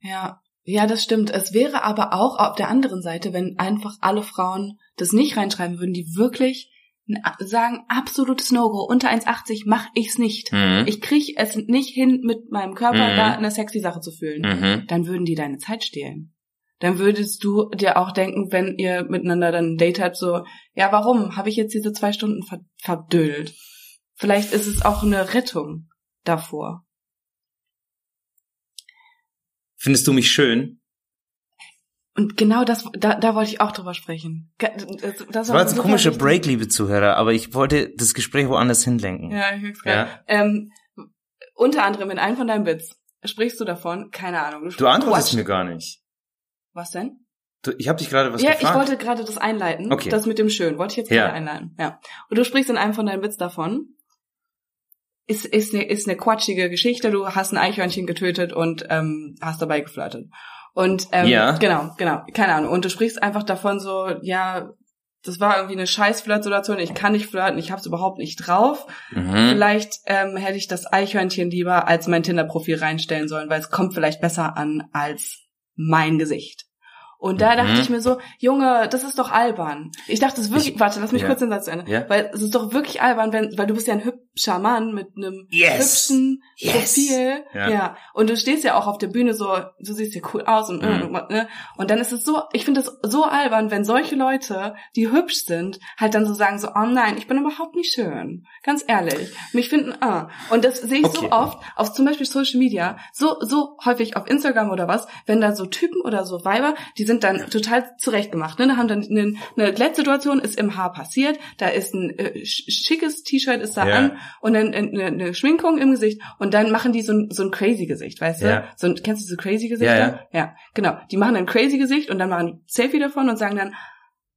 Ja. Ja, das stimmt. Es wäre aber auch auf der anderen Seite, wenn einfach alle Frauen das nicht reinschreiben würden, die wirklich sagen, absolutes No-Go, unter 1,80 mach ich's nicht. Mhm. Ich krieg es nicht hin, mit meinem Körper Mhm. da eine sexy Sache zu fühlen. Mhm. Dann würden die deine Zeit stehlen. Dann würdest du dir auch denken, wenn ihr miteinander dann ein Date habt, so, ja, warum habe ich jetzt diese zwei Stunden ver verdüllt? Vielleicht ist es auch eine Rettung davor. Findest du mich schön? Und genau das, da, da wollte ich auch drüber sprechen. Das, das war jetzt ein komischer. Break, liebe Zuhörer, aber ich wollte das Gespräch woanders hinlenken. Ja, ich find's Ja. Ähm, unter anderem in einem von deinen Bits sprichst du davon, keine Ahnung. Du antwortest Quatsch. mir gar nicht. Was denn? Ich habe dich gerade was ja, gefragt. ich wollte gerade das einleiten. Okay. Das mit dem Schön. Wollte ich jetzt Ja. gerade einleiten. Ja. Und du sprichst in einem von deinen Witz davon. Ist, ist, eine, ist eine quatschige Geschichte. Du hast ein Eichhörnchen getötet und ähm, hast dabei geflirtet. Und ähm, Ja. genau, genau, keine Ahnung. Und du sprichst einfach davon so, ja, das war irgendwie eine scheiß Flirtsituation, ich kann nicht flirten, ich hab's überhaupt nicht drauf. mhm. Vielleicht ähm, hätte ich das Eichhörnchen lieber als mein Tinder-Profil reinstellen sollen, weil es kommt vielleicht besser an als mein Gesicht. Und da Mhm. dachte ich mir so, Junge, das ist doch albern. Ich dachte es wirklich, Ich- warte, lass mich ja. kurz den Satz zu Ende. Ja. Weil es ist doch wirklich albern, wenn, weil du bist ja ein hübscher Mann mit einem Yes. hübschen Yes. Profil. Ja. Ja. Und du stehst ja auch auf der Bühne so, du siehst ja cool aus und, Mhm. ne? und dann ist es so, ich finde es so albern, wenn solche Leute, die hübsch sind, halt dann so sagen so, oh nein, ich bin überhaupt nicht schön. Ganz ehrlich. Mich finden, ah. Und das sehe ich Okay. so oft auf zum Beispiel Social Media, so, so häufig auf Instagram oder was, wenn da so Typen oder so Weiber, die sind dann total zurechtgemacht, ne? Da haben dann eine, eine Glättsituation ist im Haar passiert, da ist ein äh, sch- schickes T-Shirt ist da Ja. an und dann eine, eine Schminkung im Gesicht und dann machen die so ein, so ein crazy Gesicht, weißt du? Ja. So ein, kennst du so crazy Gesichter? Ja, ja. ja, genau. Die machen ein crazy Gesicht und dann machen ein Selfie davon und sagen dann,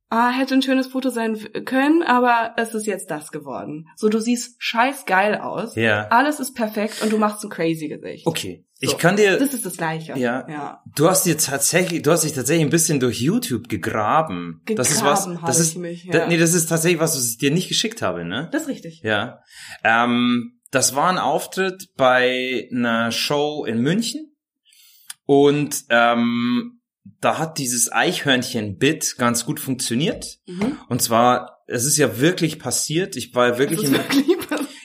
ah, hätte ein schönes Foto sein können, aber es ist jetzt das geworden. So, du siehst scheiß geil aus. Ja. Alles ist perfekt und du machst ein crazy Gesicht. Okay. So. Ich kann dir, Das ist das Gleiche. Ja. ja. du hast dir tatsächlich, du hast dich tatsächlich ein bisschen durch YouTube gegraben. das ist was, Gegraben das ist, ich mich, da, ja. nee, das ist tatsächlich was, was ich dir nicht geschickt habe, ne? Das ist richtig. Ja. Ähm, das war ein Auftritt bei einer Show in München und ähm, da hat dieses Eichhörnchen-Bit ganz gut funktioniert. Mhm. Und zwar, es ist ja wirklich passiert. Ich war wirklich Das im, ist wirklich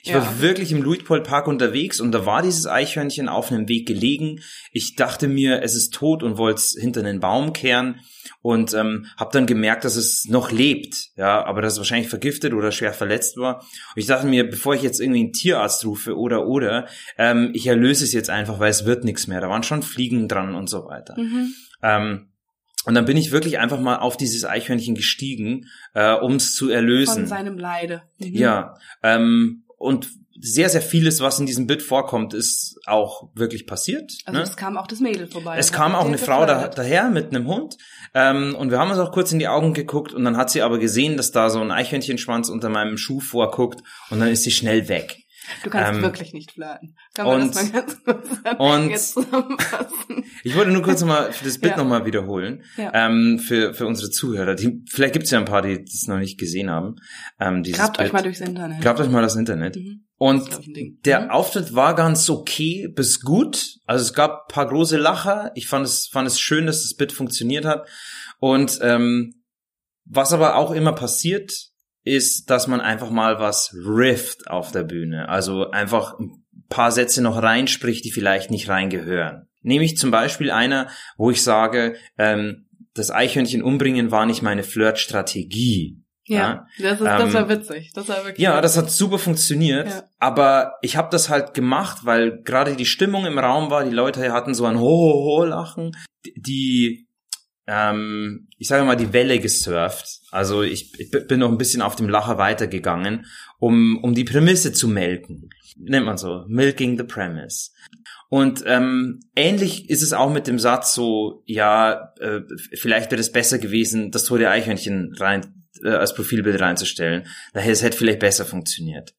ich ja. war wirklich im Luitpold Park unterwegs und da war dieses Eichhörnchen auf einem Weg gelegen. Ich dachte mir, es ist tot und wollte es hinter einen Baum kehren und ähm, habe dann gemerkt, dass es noch lebt, ja, aber dass es wahrscheinlich vergiftet oder schwer verletzt war. Und ich dachte mir, bevor ich jetzt irgendwie einen Tierarzt rufe oder oder, ähm, ich erlöse es jetzt einfach, weil es wird nichts mehr. Da waren schon Fliegen dran und so weiter. Mhm. Ähm, und dann bin ich wirklich einfach mal auf dieses Eichhörnchen gestiegen, äh, um es zu erlösen. Von seinem Leide. Mhm. Ja, ähm, und sehr, sehr vieles, was in diesem Bit vorkommt, ist auch wirklich passiert. Also ne? es kam auch das Mädel vorbei. Es kam auch eine Frau da, daher mit einem Hund ähm, und wir haben uns auch kurz in die Augen geguckt und dann hat sie aber gesehen, dass da so ein Eichhörnchenschwanz unter meinem Schuh vorguckt und dann ist sie schnell weg. Du kannst Ähm, wirklich nicht flirten. Kann man und- das mal ganz kurz und- jetzt zusammenfassen? Ich wollte nur kurz nochmal das Bild Ja. nochmal wiederholen. Ja. Ähm, für, für unsere Zuhörer. Die, vielleicht gibt es ja ein paar, die das noch nicht gesehen haben. Ähm, Grabt Bild. euch mal durchs Internet. Grabt euch mal das Internet. Mhm. Und Das der Mhm. Auftritt war ganz okay bis gut. Also es gab ein paar große Lacher. Ich fand es, fand es schön, dass das Bit funktioniert hat. Und ähm, was aber auch immer passiert, ist, dass man einfach mal was rifft auf der Bühne. Also einfach ein paar Sätze noch reinspricht, die vielleicht nicht reingehören. Nämlich zum Beispiel einer, wo ich sage, ähm, das Eichhörnchen umbringen war nicht meine Flirtstrategie. Ja, das, ist, das Ähm, war witzig. Das war wirklich Ja, das hat super funktioniert, Ja. aber ich habe das halt gemacht, weil gerade die Stimmung im Raum war, die Leute hatten so ein Ho-Ho-Ho-Lachen, die, ähm, ich sage mal, die Welle gesurft. Also ich, ich bin noch ein bisschen auf dem Lacher weitergegangen, um, um die Prämisse zu melken. Nennt man so, milking the premise. Und ähm, ähnlich ist es auch mit dem Satz so, ja, äh, vielleicht wäre es besser gewesen, das tote Eichhörnchen rein äh, als Profilbild reinzustellen. Daher es hätte vielleicht besser funktioniert.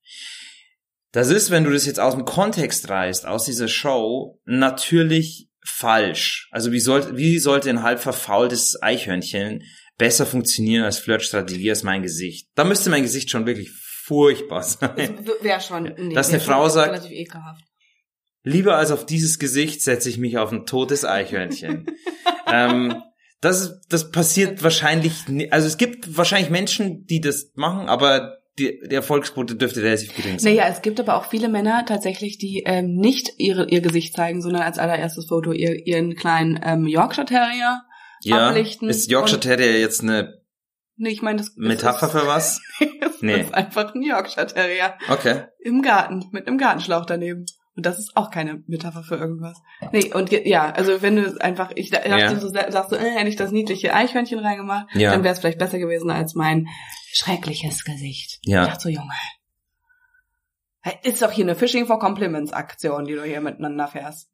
Das ist, wenn du das jetzt aus dem Kontext reißt, aus dieser Show, natürlich falsch. Also wie sollte, wie sollte ein halb verfaultes Eichhörnchen besser funktionieren als Flirtstrategie als mein Gesicht? Da müsste mein Gesicht schon wirklich furchtbar sein. Wäre schon. Nee, Dass wär eine Frau sagt- Relativ ekelhaft. Lieber als auf dieses Gesicht setze ich mich auf ein totes Eichhörnchen. ähm, das, das passiert wahrscheinlich, also es gibt wahrscheinlich Menschen, die das machen, aber die, die Erfolgsquote dürfte relativ gering sein. Naja, es gibt aber auch viele Männer tatsächlich, die ähm, nicht ihre, ihr Gesicht zeigen, sondern als allererstes Foto ihr, ihren kleinen ähm, Yorkshire Terrier ja, ablichten ist Yorkshire Terrier jetzt eine Nee, ich meine, das Metapher ist, für was? das Nee. ist einfach ein Yorkshire Terrier Okay. im Garten mit einem Gartenschlauch daneben. Und das ist auch keine Metapher für irgendwas. Nee, und ja, also wenn du einfach, ich dachte, Ja. du sa- sagst so, äh, hätte ich das niedliche Eichhörnchen reingemacht, Ja. dann wäre es vielleicht besser gewesen als mein schreckliches Gesicht. Ja. Ich dachte so, Junge. Ist doch hier eine Fishing for Compliments Aktion, die du hier miteinander fährst.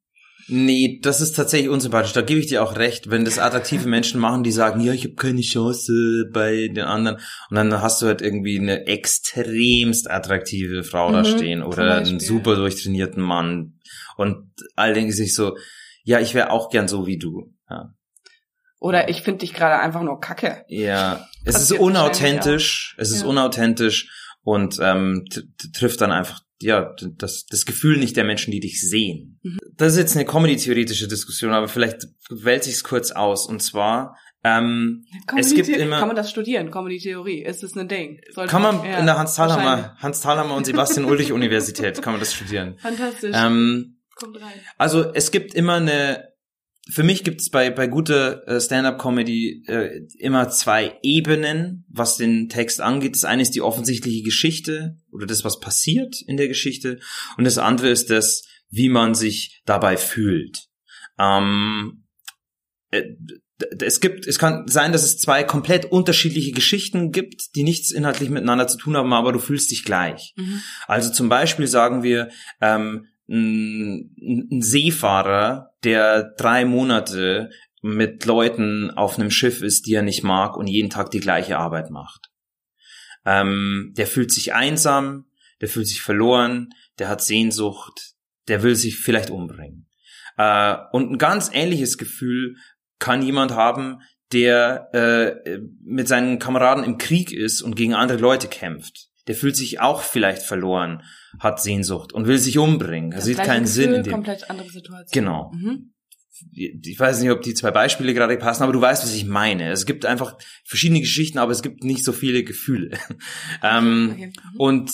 Nee, das ist tatsächlich unsympathisch. Da gebe ich dir auch recht, wenn das attraktive Menschen machen, die sagen, ja, ich habe keine Chance bei den anderen. Und dann hast du halt irgendwie eine extremst attraktive Frau da Mhm, stehen zum oder einen super durchtrainierten Mann. Und all denken sich so, ja, ich wäre auch gern so wie du. Ja, Oder ich finde dich gerade einfach nur kacke. ja es ist Passiert unauthentisch. Es ist Ja. unauthentisch und ähm, trifft dann einfach ja das, das Gefühl nicht der Menschen, die dich sehen. Mhm. Das ist jetzt eine Comedy-theoretische Diskussion, aber vielleicht wälze ich es kurz aus. Und zwar ähm, Es gibt immer- Kann man das studieren? Comedy-Theorie. Ist das ein Ding? Sollte kann man ja, in der Hans wahrscheinlich. Thalhammer, Hans Thalhammer und Sebastian Ulrich Universität kann man das studieren. Fantastisch. Ähm, Kommt rein. also es gibt immer eine, für mich gibt es bei, bei guter äh, Stand-up-Comedy äh, immer zwei Ebenen, was den Text angeht. Das eine ist die offensichtliche Geschichte oder das, was passiert in der Geschichte. Und das andere ist das, wie man sich dabei fühlt. Ähm, äh, es gibt, es kann sein, dass es zwei komplett unterschiedliche Geschichten gibt, die nichts inhaltlich miteinander zu tun haben, aber du fühlst dich gleich. Mhm. Also zum Beispiel sagen wir, ähm, ein, ein Seefahrer, der drei Monate mit Leuten auf einem Schiff ist, die er nicht mag und jeden Tag die gleiche Arbeit macht. Ähm, der fühlt sich einsam, der fühlt sich verloren, der hat Sehnsucht, der will sich vielleicht umbringen. Äh, und ein ganz ähnliches Gefühl kann jemand haben, der äh, mit seinen Kameraden im Krieg ist und gegen andere Leute kämpft. Der fühlt sich auch vielleicht verloren, hat Sehnsucht und will sich umbringen. Er Das sieht keinen Gefühl, Sinn in dem. Komplett andere Situation. Genau. Mhm. Ich weiß nicht, ob die zwei Beispiele gerade passen, aber du weißt, was ich meine. Es gibt einfach verschiedene Geschichten, aber es gibt nicht so viele Gefühle. ähm, Okay. Mhm. Und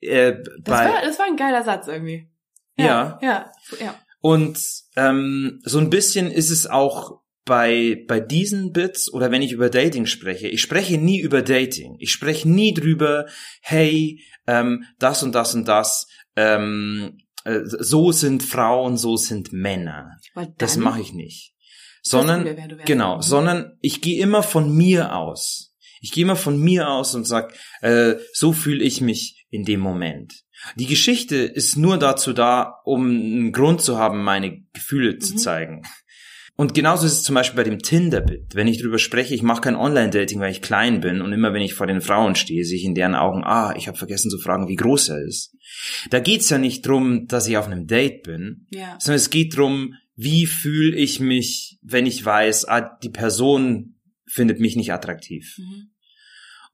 äh, Das bei war, das war ein geiler Satz irgendwie. Ja. Ja. Ja. Und ähm, so ein bisschen ist es auch bei, bei diesen Bits oder wenn ich über Dating spreche. Ich spreche nie über Dating. Ich spreche nie drüber, hey, ähm, das und das und das, ähm, äh, so sind Frauen, so sind Männer. Das mache ich nicht. Sondern, wir, wer genau, Mhm. sondern ich gehe immer von mir aus. Ich gehe immer von mir aus und sag, äh, so fühle ich mich in dem Moment. Die Geschichte ist nur dazu da, um einen Grund zu haben, meine Gefühle zu Mhm. zeigen. Und genauso ist es zum Beispiel bei dem Tinder-Bit. Wenn ich darüber spreche, ich mache kein Online-Dating, weil ich klein bin und immer wenn ich vor den Frauen stehe, sehe ich in deren Augen, ah, ich habe vergessen zu fragen, wie groß er ist. Da geht's ja nicht drum, dass ich auf einem Date bin, Ja. sondern es geht drum, wie fühle ich mich, wenn ich weiß, ah, die Person findet mich nicht attraktiv. Mhm.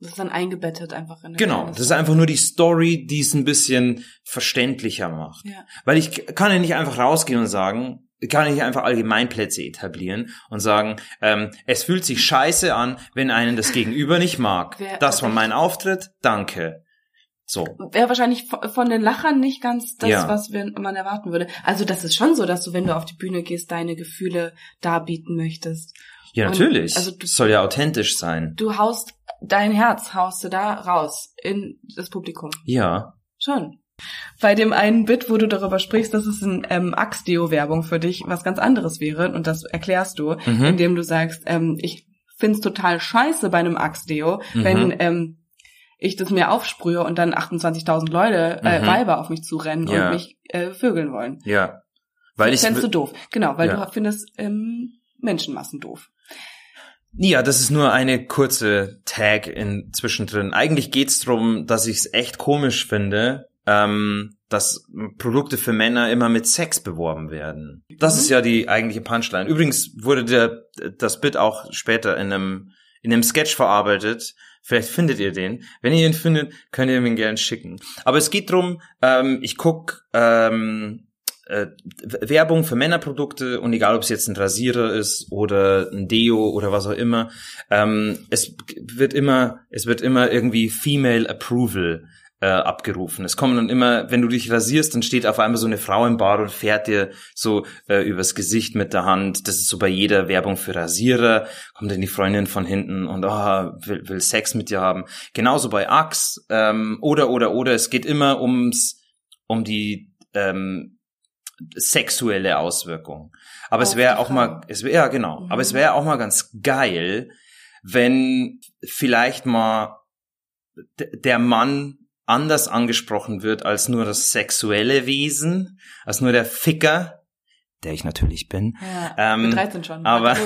Das ist dann eingebettet einfach in Genau, das ist einfach nur die Story, die es ein bisschen verständlicher macht. Ja. Weil ich kann ja nicht einfach rausgehen und sagen, kann nicht einfach Allgemeinplätze etablieren und sagen, ähm, es fühlt sich scheiße an, wenn einen das Gegenüber nicht mag. Wer- das war mein Auftritt, danke. So. Wäre wahrscheinlich von den Lachern nicht ganz das, Ja. was wir, man erwarten würde. Also das ist schon so, dass du, wenn du auf die Bühne gehst, deine Gefühle darbieten möchtest. Ja, Und- natürlich. also du- soll ja authentisch sein. Du haust dein Herz, haust du da raus in das Publikum. Ja. Schon. Bei dem einen Bit, wo du darüber sprichst, dass es ein ähm, Axe-Deo-Werbung für dich was ganz anderes wäre, und das erklärst du, Mhm. indem du sagst, ähm, ich find's total scheiße bei einem Axe-Deo, Mhm. wenn ähm, ich das mir aufsprühe und dann 28.000 Leute, äh, Mhm. Weiber auf mich zurennen Ja. und mich äh, vögeln wollen. Ja. Weil ich Fändest du doof. Genau, weil Ja. du findest ähm, Menschenmassen doof. Ja, das ist nur eine kurze Tag in zwischendrin. Eigentlich geht's drum, dass ich es echt komisch finde, ähm, dass Produkte für Männer immer mit Sex beworben werden. Das Mhm. ist ja die eigentliche Punchline. Übrigens wurde der, das Bit auch später in einem, in einem Sketch verarbeitet. Vielleicht findet ihr den. Wenn ihr ihn findet, könnt ihr mir ihn gerne schicken. Aber es geht drum, ähm, ich guck ähm, äh, Werbung für Männerprodukte und egal ob es jetzt ein Rasierer ist oder ein Deo oder was auch immer, ähm, es wird immer, es wird immer irgendwie Female Approval äh, abgerufen. Es kommen dann immer, wenn du dich rasierst, dann steht auf einmal so eine Frau im Bar und fährt dir so äh, übers Gesicht mit der Hand. Das ist so bei jeder Werbung für Rasierer. Kommt dann die Freundin von hinten und oh, will, will Sex mit dir haben. Genauso bei Axe ähm, oder oder oder. Es geht immer ums um die ähm, sexuelle Auswirkung. Aber Auf es wäre auch mal, es wäre ja genau. Mhm. Aber es wäre auch mal ganz geil, wenn vielleicht mal der Mann anders angesprochen wird als nur das sexuelle Wesen, als nur der Ficker, der ich natürlich bin. Ja, Ähm, mit 13 schon. aber-.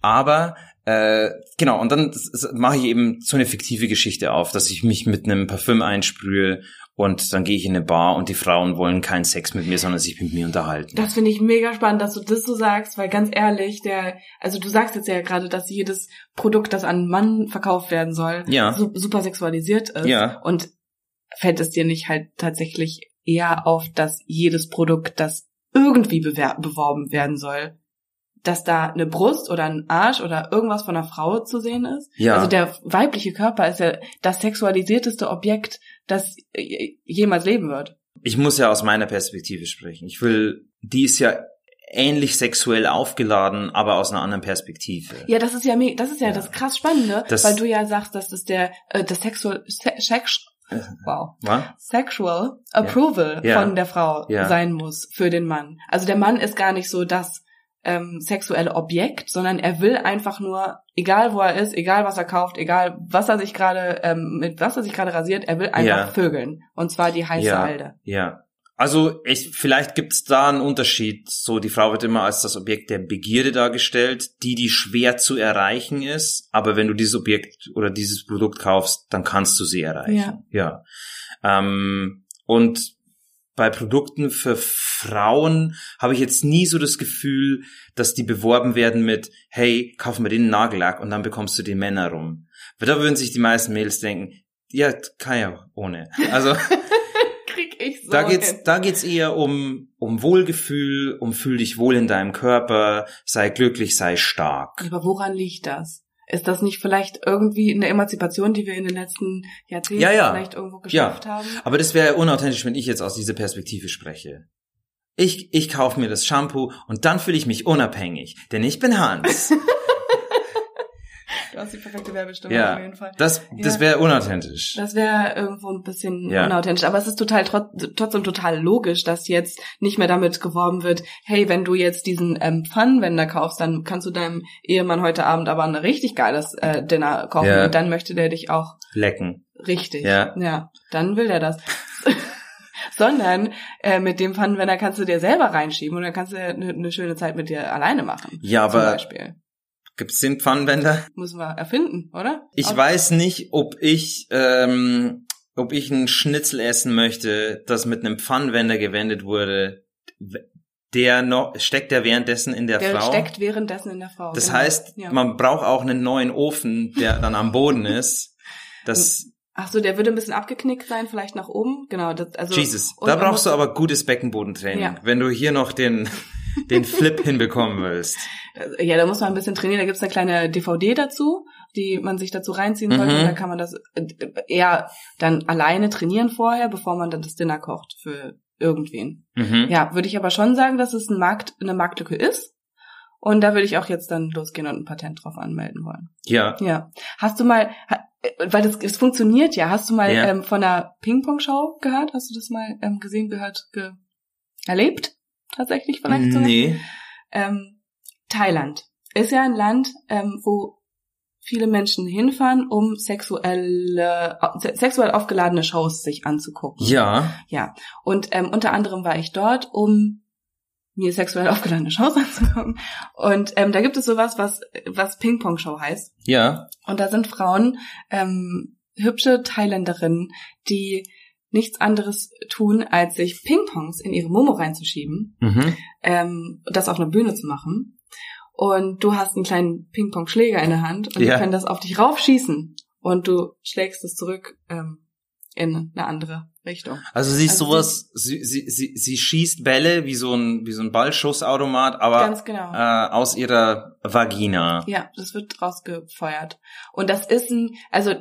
Aber äh, genau, und dann mache ich eben so eine fiktive Geschichte auf, dass ich mich mit einem Parfüm einsprühe und dann gehe ich in eine Bar und die Frauen wollen keinen Sex mit mir, sondern sich mit mir unterhalten. Das finde ich mega spannend, dass du das so sagst, weil ganz ehrlich, der, also du sagst jetzt ja gerade, dass jedes Produkt, das an einen Mann verkauft werden soll, Ja. su super sexualisiert ist. Ja. Und fällt es dir nicht halt tatsächlich eher auf, dass jedes Produkt, das irgendwie beworben werden soll, dass da eine Brust oder ein Arsch oder irgendwas von einer Frau zu sehen ist? Ja. Also der weibliche Körper ist ja das sexualisierteste Objekt, das jemals leben wird. ich muss ja aus meiner Perspektive sprechen. Ich will, die ist ja ähnlich sexuell aufgeladen, aber aus einer anderen Perspektive. Ja, das ist ja das ist ja, Ja. das krass Spannende, Das- weil du ja sagst, dass das der äh, das sexual se sex wow Was? sexual approval Ja. von der Frau Ja. sein muss für den Mann. Also der Mann ist gar nicht so das ähm, sexuelle Objekt, sondern er will einfach nur, egal wo er ist, egal was er kauft, egal was er sich gerade ähm, mit was er sich gerade rasiert, er will einfach Ja. vögeln und zwar die heiße Ja. Halde. Ja. Also ich, vielleicht gibt's da einen Unterschied. So, die Frau wird immer als das Objekt der Begierde dargestellt, die, die schwer zu erreichen ist. Aber wenn du dieses Objekt oder dieses Produkt kaufst, dann kannst du sie erreichen. Ja. Ähm, und bei Produkten für Frauen habe ich jetzt nie so das Gefühl, dass die beworben werden mit, hey, kauf mir den Nagellack und dann bekommst du die Männer rum. Weil da würden sich die meisten Mädels denken, ja, kann ja ohne. Also so. da geht's, da geht's eher um, um Wohlgefühl, um fühl dich wohl in deinem Körper, sei glücklich, sei stark. Aber woran liegt das? Ist das nicht vielleicht irgendwie eine Emanzipation, die wir in den letzten Jahrzehnten Ja, ja. vielleicht irgendwo geschafft haben? Aber das wäre unauthentisch, wenn ich jetzt aus dieser Perspektive spreche. Ich, ich kaufe mir das Shampoo und dann fühle ich mich unabhängig, denn ich bin Hans. Du hast die perfekte Werbestimme Ja. auf jeden Fall. Das, das Ja. wäre unauthentisch. Das wäre irgendwo ein bisschen Ja. unauthentisch, aber es ist total trot trotzdem total logisch, dass jetzt nicht mehr damit geworben wird, hey, wenn du jetzt diesen ähm, Pfannenwender kaufst, dann kannst du deinem Ehemann heute Abend aber ein richtig geiles äh, Dinner kochen Ja. und dann möchte der dich auch Lecken. richtig. Ja. ja dann will der das. sondern äh, mit dem Pfannenwender kannst du dir selber reinschieben und dann kannst du eine, eine schöne Zeit mit dir alleine machen. Ja, zum aber Beispiel. gibt's den Pfannenwender? Müssen wir erfinden, oder? Ich Aus- weiß nicht, ob ich, ähm, ob ich einen Schnitzel essen möchte, das mit einem Pfannenwender gewendet wurde. Der noch, steckt der währenddessen in der, Der Frau. steckt währenddessen in der Frau. das genau. heißt, ja. man braucht auch einen neuen Ofen, der dann am Boden ist. Das, Ach so, der würde ein bisschen abgeknickt sein, vielleicht nach oben. Genau, das, also Jesus, da man brauchst du muss- aber gutes Beckenbodentraining, Ja. wenn du hier noch den, den Flip hinbekommen willst. Äh, Ja, da muss man ein bisschen trainieren. Da gibt's eine kleine DVD dazu, die man sich dazu reinziehen sollte. Mhm. Und da kann man das äh, eher dann alleine trainieren vorher, bevor man dann das Dinner kocht für irgendwen. Mhm. Ja, würde ich aber schon sagen, dass es ein Markt, eine Marktlücke ist. Und da würde ich auch jetzt dann losgehen und ein Patent drauf anmelden wollen. Ja. Ja. Hast du mal, äh, weil das, es funktioniert ja, hast du mal Ja. ähm, von einer Ping-Pong-Show gehört? Hast du das mal ähm, gesehen, gehört, ge erlebt? Tatsächlich vielleicht sogar? Nee. ähm, Thailand ist ja ein Land, ähm, wo viele Menschen hinfahren, um sexuelle, se- sexuell aufgeladene Shows sich anzugucken. Ja. Ja. Und ähm, unter anderem war ich dort, um mir sexuell aufgeladene Shows anzugucken. Und ähm, da gibt es sowas, was, was Ping-Pong-Show heißt. Ja. Und da sind Frauen, ähm, hübsche Thailänderinnen, die nichts anderes tun, als sich Ping-Pongs in ihre Momo reinzuschieben Mhm. ähm, das auf einer Bühne zu machen. Und du hast einen kleinen Ping-Pong-Schläger in der Hand und Ja. die können das auf dich raufschießen. Und du schlägst es zurück ähm, in eine andere Richtung. Also sie ist Also sowas, sie, sie, sie, sie schießt Bälle wie so ein, wie so ein Ballschussautomat, aber genau. äh, aus ihrer Vagina. Ja, das wird rausgefeuert. Und das ist ein, also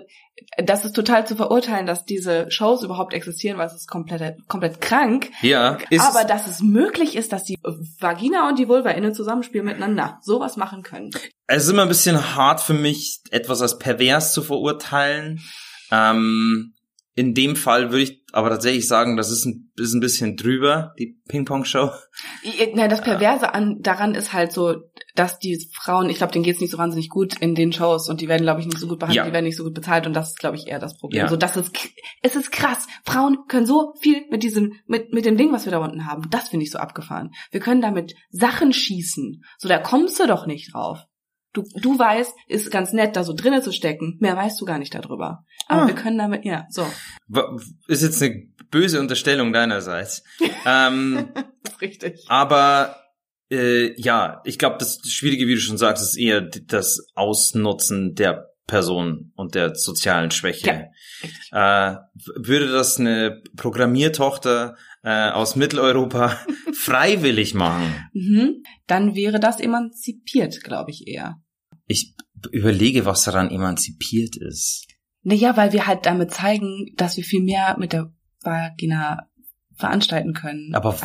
das ist total zu verurteilen, dass diese Shows überhaupt existieren, weil es ist komplett, komplett krank. Ja, ist, aber dass es möglich ist, dass die Vagina und die Vulva in einem Zusammenspiel miteinander sowas machen können. es ist immer ein bisschen hart für mich, etwas als pervers zu verurteilen. Ähm, in dem Fall würde ich aber tatsächlich sagen, das ist ein, ist ein bisschen drüber, die Ping-Pong-Show. Na, das Perverse an, daran ist halt so, dass die Frauen, ich glaube, denen geht's nicht so wahnsinnig gut in den Shows und die werden, glaube ich, nicht so gut behandelt, Ja. die werden nicht so gut bezahlt und das ist, glaube ich, eher das Problem. Ja. So, das ist, es ist krass. Frauen können so viel mit diesem, mit, mit dem Ding, was wir da unten haben. Das finde ich so abgefahren. Wir können damit Sachen schießen. So, da kommst du doch nicht drauf. Du, du weißt, ist ganz nett, da so drinnen zu stecken. Mehr weißt du gar nicht darüber. Aber Ah. wir können damit, ja, so. Ist jetzt eine böse Unterstellung deinerseits. ähm, Richtig. aber äh, ja, ich glaube, das Schwierige, wie du schon sagst, ist eher das Ausnutzen der Person und der sozialen Schwäche. Ja. Äh, würde das eine Programmiertochter äh, aus Mitteleuropa freiwillig machen? Mhm. Dann wäre das emanzipiert, glaube ich, eher. Ich überlege, was daran emanzipiert ist. Naja, weil wir halt damit zeigen, dass wir viel mehr mit der Vagina veranstalten können. Aber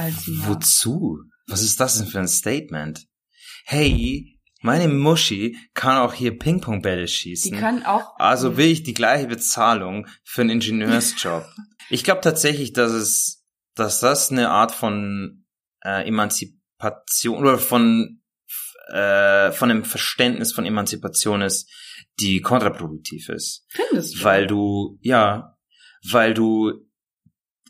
wozu? Was ist das denn für ein Statement? Hey, meine Muschi kann auch hier Ping-Pong-Bälle Die schießen. kann auch. Also will ich die gleiche Bezahlung für einen Ingenieursjob. ich glaube tatsächlich, dass es, dass das eine Art von äh, Emanzipation oder von äh, von einem Verständnis von Emanzipation ist, die kontraproduktiv ist, Findest du? weil du ja, weil du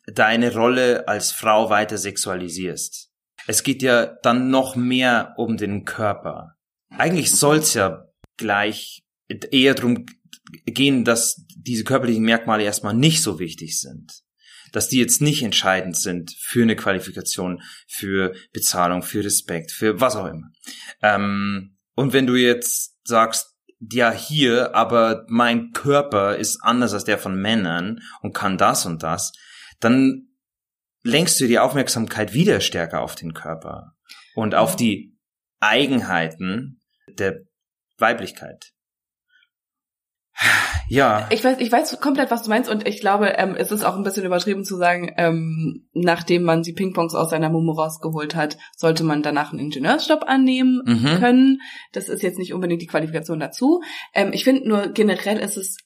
deine Rolle als Frau weiter sexualisierst. Es geht ja dann noch mehr um den Körper. Eigentlich soll's ja gleich eher drum gehen, dass diese körperlichen Merkmale erstmal nicht so wichtig sind. Dass die jetzt nicht entscheidend sind für eine Qualifikation, für Bezahlung, für Respekt, für was auch immer. Ähm, und wenn du jetzt sagst, ja hier, aber mein Körper ist anders als der von Männern und kann das und das, dann lenkst du die Aufmerksamkeit wieder stärker auf den Körper und auf die Eigenheiten der Weiblichkeit. Ja, Ich weiß, ich weiß komplett, was du meinst, und ich glaube, ähm, es ist auch ein bisschen übertrieben zu sagen, ähm, nachdem man die Pingpongs aus seiner Mumu rausgeholt hat, sollte man danach einen Ingenieursjob annehmen Mhm. können. Das ist jetzt nicht unbedingt die Qualifikation dazu. Ähm, ich finde nur generell ist es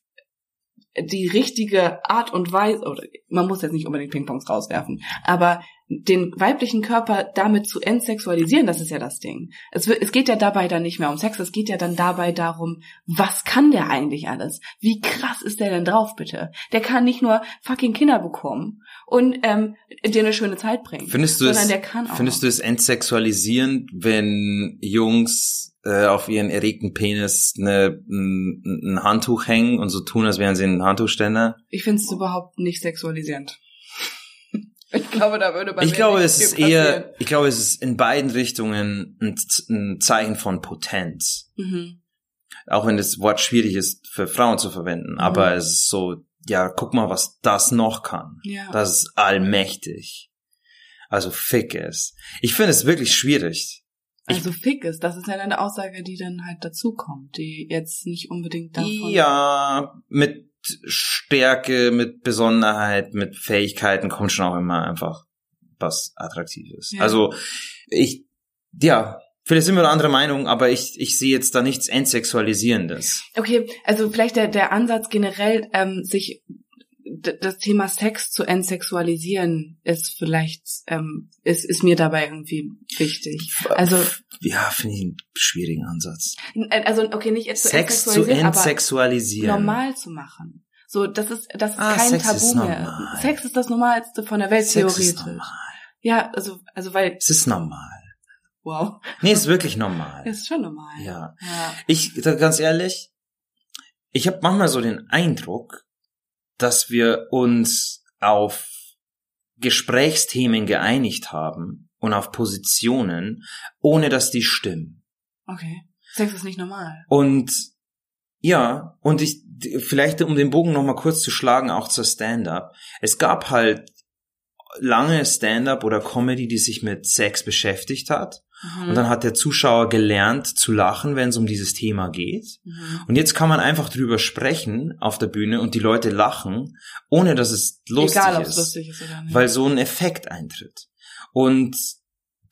die richtige Art und Weise, oder man muss jetzt nicht unbedingt Pingpongs rauswerfen, aber den weiblichen Körper damit zu entsexualisieren, das ist ja das Ding. Es, es geht ja dabei dann nicht mehr um Sex, es geht ja dann dabei darum, was kann der eigentlich alles? Wie krass ist der denn drauf, bitte? Der kann nicht nur fucking Kinder bekommen und ähm, dir eine schöne Zeit bringen, Findest du sondern es, der kann auch. findest du es entsexualisierend, wenn Jungs äh, auf ihren erregten Penis eine, ein, ein Handtuch hängen und so tun, als wären sie ein Handtuchständer? ich finde es überhaupt nicht sexualisierend. Ich glaube, da würde bei Ich mir glaube, es ist eher, ich glaube, es ist in beiden Richtungen ein, ein Zeichen von Potenz. Mhm. Auch wenn das Wort schwierig ist für Frauen zu verwenden, aber es ist so, ja, guck mal, was das noch kann. Ja. Das ist allmächtig. Also fick es. Ich finde es wirklich schwierig. ich- Also fick ist, das ist ja eine Aussage, die dann halt dazukommt, die jetzt nicht unbedingt davon. Ja, mit Stärke, mit Besonderheit, mit Fähigkeiten kommt schon auch immer einfach was Attraktives. Ja. Also ich, ja, vielleicht sind wir eine andere Meinung, aber ich, ich sehe jetzt da nichts Entsexualisierendes. Okay, also vielleicht der, der Ansatz generell, ähm, sich das Thema Sex zu entsexualisieren, ist vielleicht, ähm, ist, ist mir dabei irgendwie wichtig. Also, Ja, finde ich einen schwierigen Ansatz. äh, also okay, nicht jetzt zu Sex zu entsexualisieren, aber normal zu machen. So, das ist, das ist Ah, kein Sex Tabu ist mehr. normal. Sex ist das Normalste von der Welt, Sex theoretisch. ist normal. Ja, also, also weil, Es ist normal. wow, Nee, ist wirklich normal. ist schon normal. Ja. ja. Ich, ganz ehrlich, ich habe manchmal so den Eindruck, dass wir uns auf Gesprächsthemen geeinigt haben und auf Positionen, ohne dass die stimmen. Okay. Sex ist nicht normal. Und ja, und ich, vielleicht um den Bogen nochmal kurz zu schlagen, auch zur Stand-up. Es gab halt lange Stand-up oder Comedy, die sich mit Sex beschäftigt hat. Mhm. Und dann hat der Zuschauer gelernt zu lachen, wenn es um dieses Thema geht. Mhm. Und jetzt kann man einfach drüber sprechen auf der Bühne und die Leute lachen, ohne dass es lustig Egal, ist. lustig ist oder nicht. Weil so ein Effekt eintritt. Und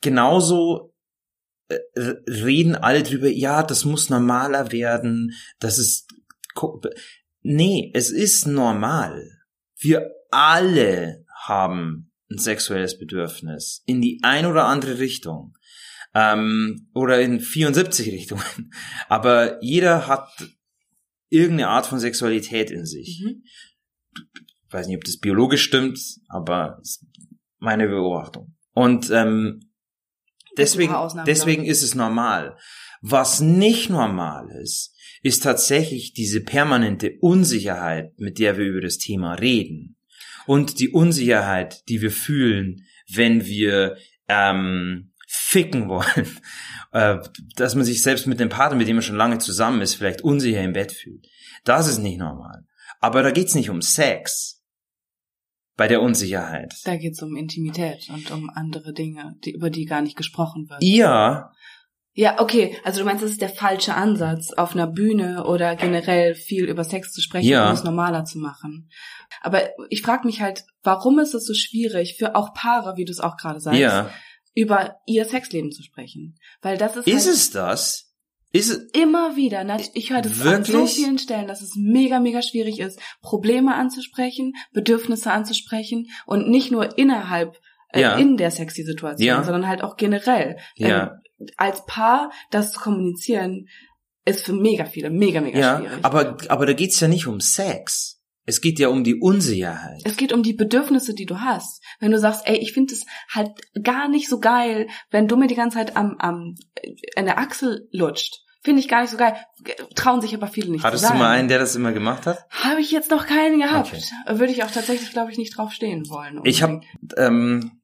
genauso äh, reden alle drüber, ja, das muss normaler werden, das ist, nee, es ist normal. Wir alle haben ein sexuelles Bedürfnis in die ein oder andere Richtung. Ähm, oder in 74 Richtungen. Aber jeder hat irgendeine Art von Sexualität in sich Mhm. ich weiß nicht, ob das biologisch stimmt, aber ist meine Beobachtung. Und ähm, deswegen, deswegen ist es normal. Was nicht normal ist, ist tatsächlich diese permanente Unsicherheit, mit der wir über das Thema reden. Und die Unsicherheit, die wir fühlen, wenn wir ähm, ficken wollen. Äh, dass man sich selbst mit dem Partner, mit dem man schon lange zusammen ist, vielleicht unsicher im Bett fühlt. Das ist nicht normal. Aber da geht's nicht um Sex. Bei der Unsicherheit. Da geht es um Intimität und um andere Dinge, die, über die gar nicht gesprochen wird. Ja, Ja, okay. Also du meinst, das ist der falsche Ansatz, auf einer Bühne oder generell viel über Sex zu sprechen, Ja. um es normaler zu machen. Aber ich frage mich halt, warum ist es so schwierig für auch Paare, wie du es auch gerade sagst, ja. Über ihr Sexleben zu sprechen? Weil das ist, Ist halt es das? Ist es, immer wieder. nat- Ich höre das an so Wirklich? vielen Stellen, dass es mega, mega schwierig ist, Probleme anzusprechen, Bedürfnisse anzusprechen und nicht nur innerhalb äh, Ja. in der sexy Situation, Ja. sondern halt auch generell. ja, Ähm, als Paar das zu kommunizieren, ist für mega viele mega, mega ja, schwierig. aber, aber da geht's ja nicht um Sex. Es geht ja um die Unsicherheit. es geht um die Bedürfnisse, die du hast. Wenn du sagst, ey, ich finde es halt gar nicht so geil, wenn du mir die ganze Zeit am, am an der Achsel lutscht. Finde ich gar nicht so geil. Trauen sich aber viele nicht Hattest du mal einen, der das immer gemacht hat? Habe ich jetzt noch keinen gehabt. Okay. Würde ich auch tatsächlich, glaube ich, nicht drauf stehen wollen. Ich habe unbedingt. ähm,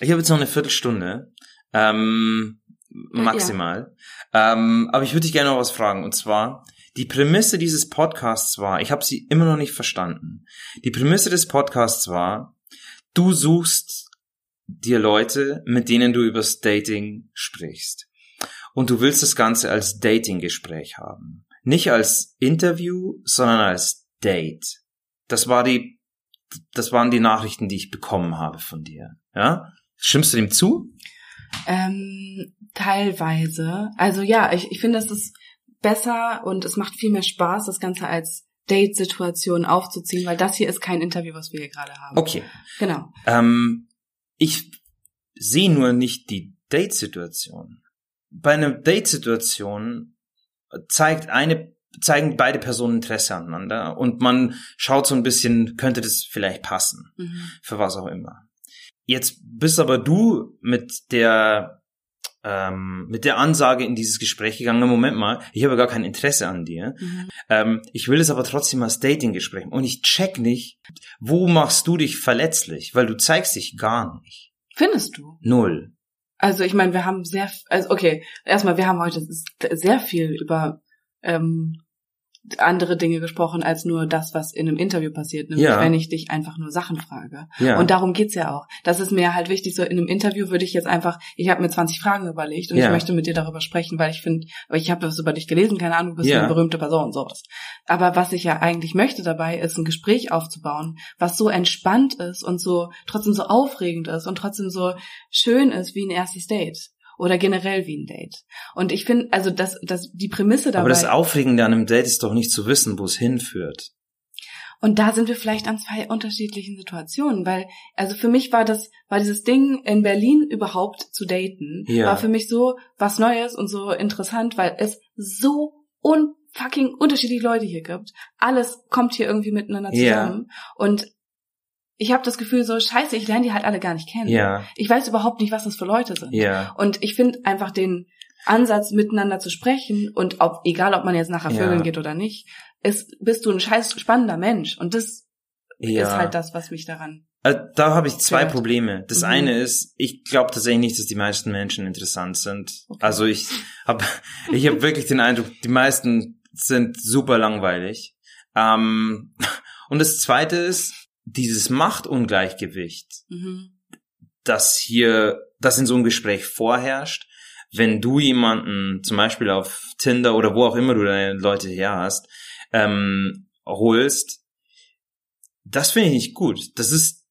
ich habe jetzt noch eine Viertelstunde, ähm, maximal. Ähm, aber ich würde dich gerne noch was fragen. Und zwar, die Prämisse dieses Podcasts war, ich habe sie immer noch nicht verstanden. Die Prämisse des Podcasts war, du suchst dir Leute, mit denen du übers Dating sprichst. Und du willst das Ganze als Dating-Gespräch haben. Nicht als Interview, sondern als Date. Das war die, das waren die Nachrichten, die ich bekommen habe von dir. Ja? Stimmst du dem zu? Ähm, teilweise. Also ja, ich, ich finde, es ist besser und es macht viel mehr Spaß, das Ganze als Date-Situation aufzuziehen, weil das hier ist kein Interview, was wir hier gerade haben. Okay. Genau. Ähm, ich sehe nur nicht die Date-Situation. Bei einer Date-Situation zeigt eine zeigen beide Personen Interesse aneinander und man schaut so ein bisschen, könnte das vielleicht passen, mhm. für was auch immer. Jetzt bist aber du mit der ähm, mit der Ansage in dieses Gespräch gegangen, Moment mal, ich habe gar kein Interesse an dir. Mhm. Ähm, ich will es aber trotzdem als Dating-Gespräch. Und ich check nicht, wo machst du dich verletzlich? Weil du zeigst dich gar nicht. Findest du? Null. Also ich meine, wir haben sehr, also okay, erstmal, wir haben heute sehr viel über ähm, andere Dinge gesprochen als nur das, was in einem Interview passiert, nämlich ja. wenn ich dich einfach nur Sachen frage. Ja. Und darum geht's ja auch. Das ist mir halt wichtig, so in einem Interview würde ich jetzt einfach, ich habe mir 20 Fragen überlegt und ja. ich möchte mit dir darüber sprechen, weil ich finde, ich habe was über dich gelesen, keine Ahnung, du bist ja. eine berühmte Person und sowas. Aber was ich ja eigentlich möchte dabei, ist ein Gespräch aufzubauen, was so entspannt ist und so trotzdem so aufregend ist und trotzdem so schön ist wie ein erstes Date oder generell wie ein Date. Und ich finde, also das, das, die Prämisse dabei. Aber das Aufregende an einem Date ist doch nicht zu wissen, wo es hinführt. Und da sind wir vielleicht an zwei unterschiedlichen Situationen, weil, also für mich war das, war dieses Ding in Berlin überhaupt zu daten, ja. war für mich so was Neues und so interessant, weil es so unfucking unterschiedliche Leute hier gibt. Alles kommt hier irgendwie miteinander zusammen. Ja. Und ich habe das Gefühl so, scheiße, ich lerne die halt alle gar nicht kennen. Ja. Ich weiß überhaupt nicht, was das für Leute sind. Ja. Und ich finde einfach den Ansatz, miteinander zu sprechen und ob, egal ob man jetzt nachher ja. vögeln geht oder nicht, ist, bist du ein scheiß spannender Mensch. Und das ja. ist halt das, was mich daran. Also, da habe ich zwei Probleme. Das mhm. eine ist, ich glaube tatsächlich nicht, dass die meisten Menschen interessant sind. Okay. Also ich habe ich hab wirklich den Eindruck, die meisten sind super langweilig. Ähm, und das zweite ist, dieses Machtungleichgewicht, mhm. das hier, das in so einem Gespräch vorherrscht, wenn du jemanden zum Beispiel auf Tinder oder wo auch immer du deine Leute her hast, ähm, holst, das finde ich nicht gut. Das ist,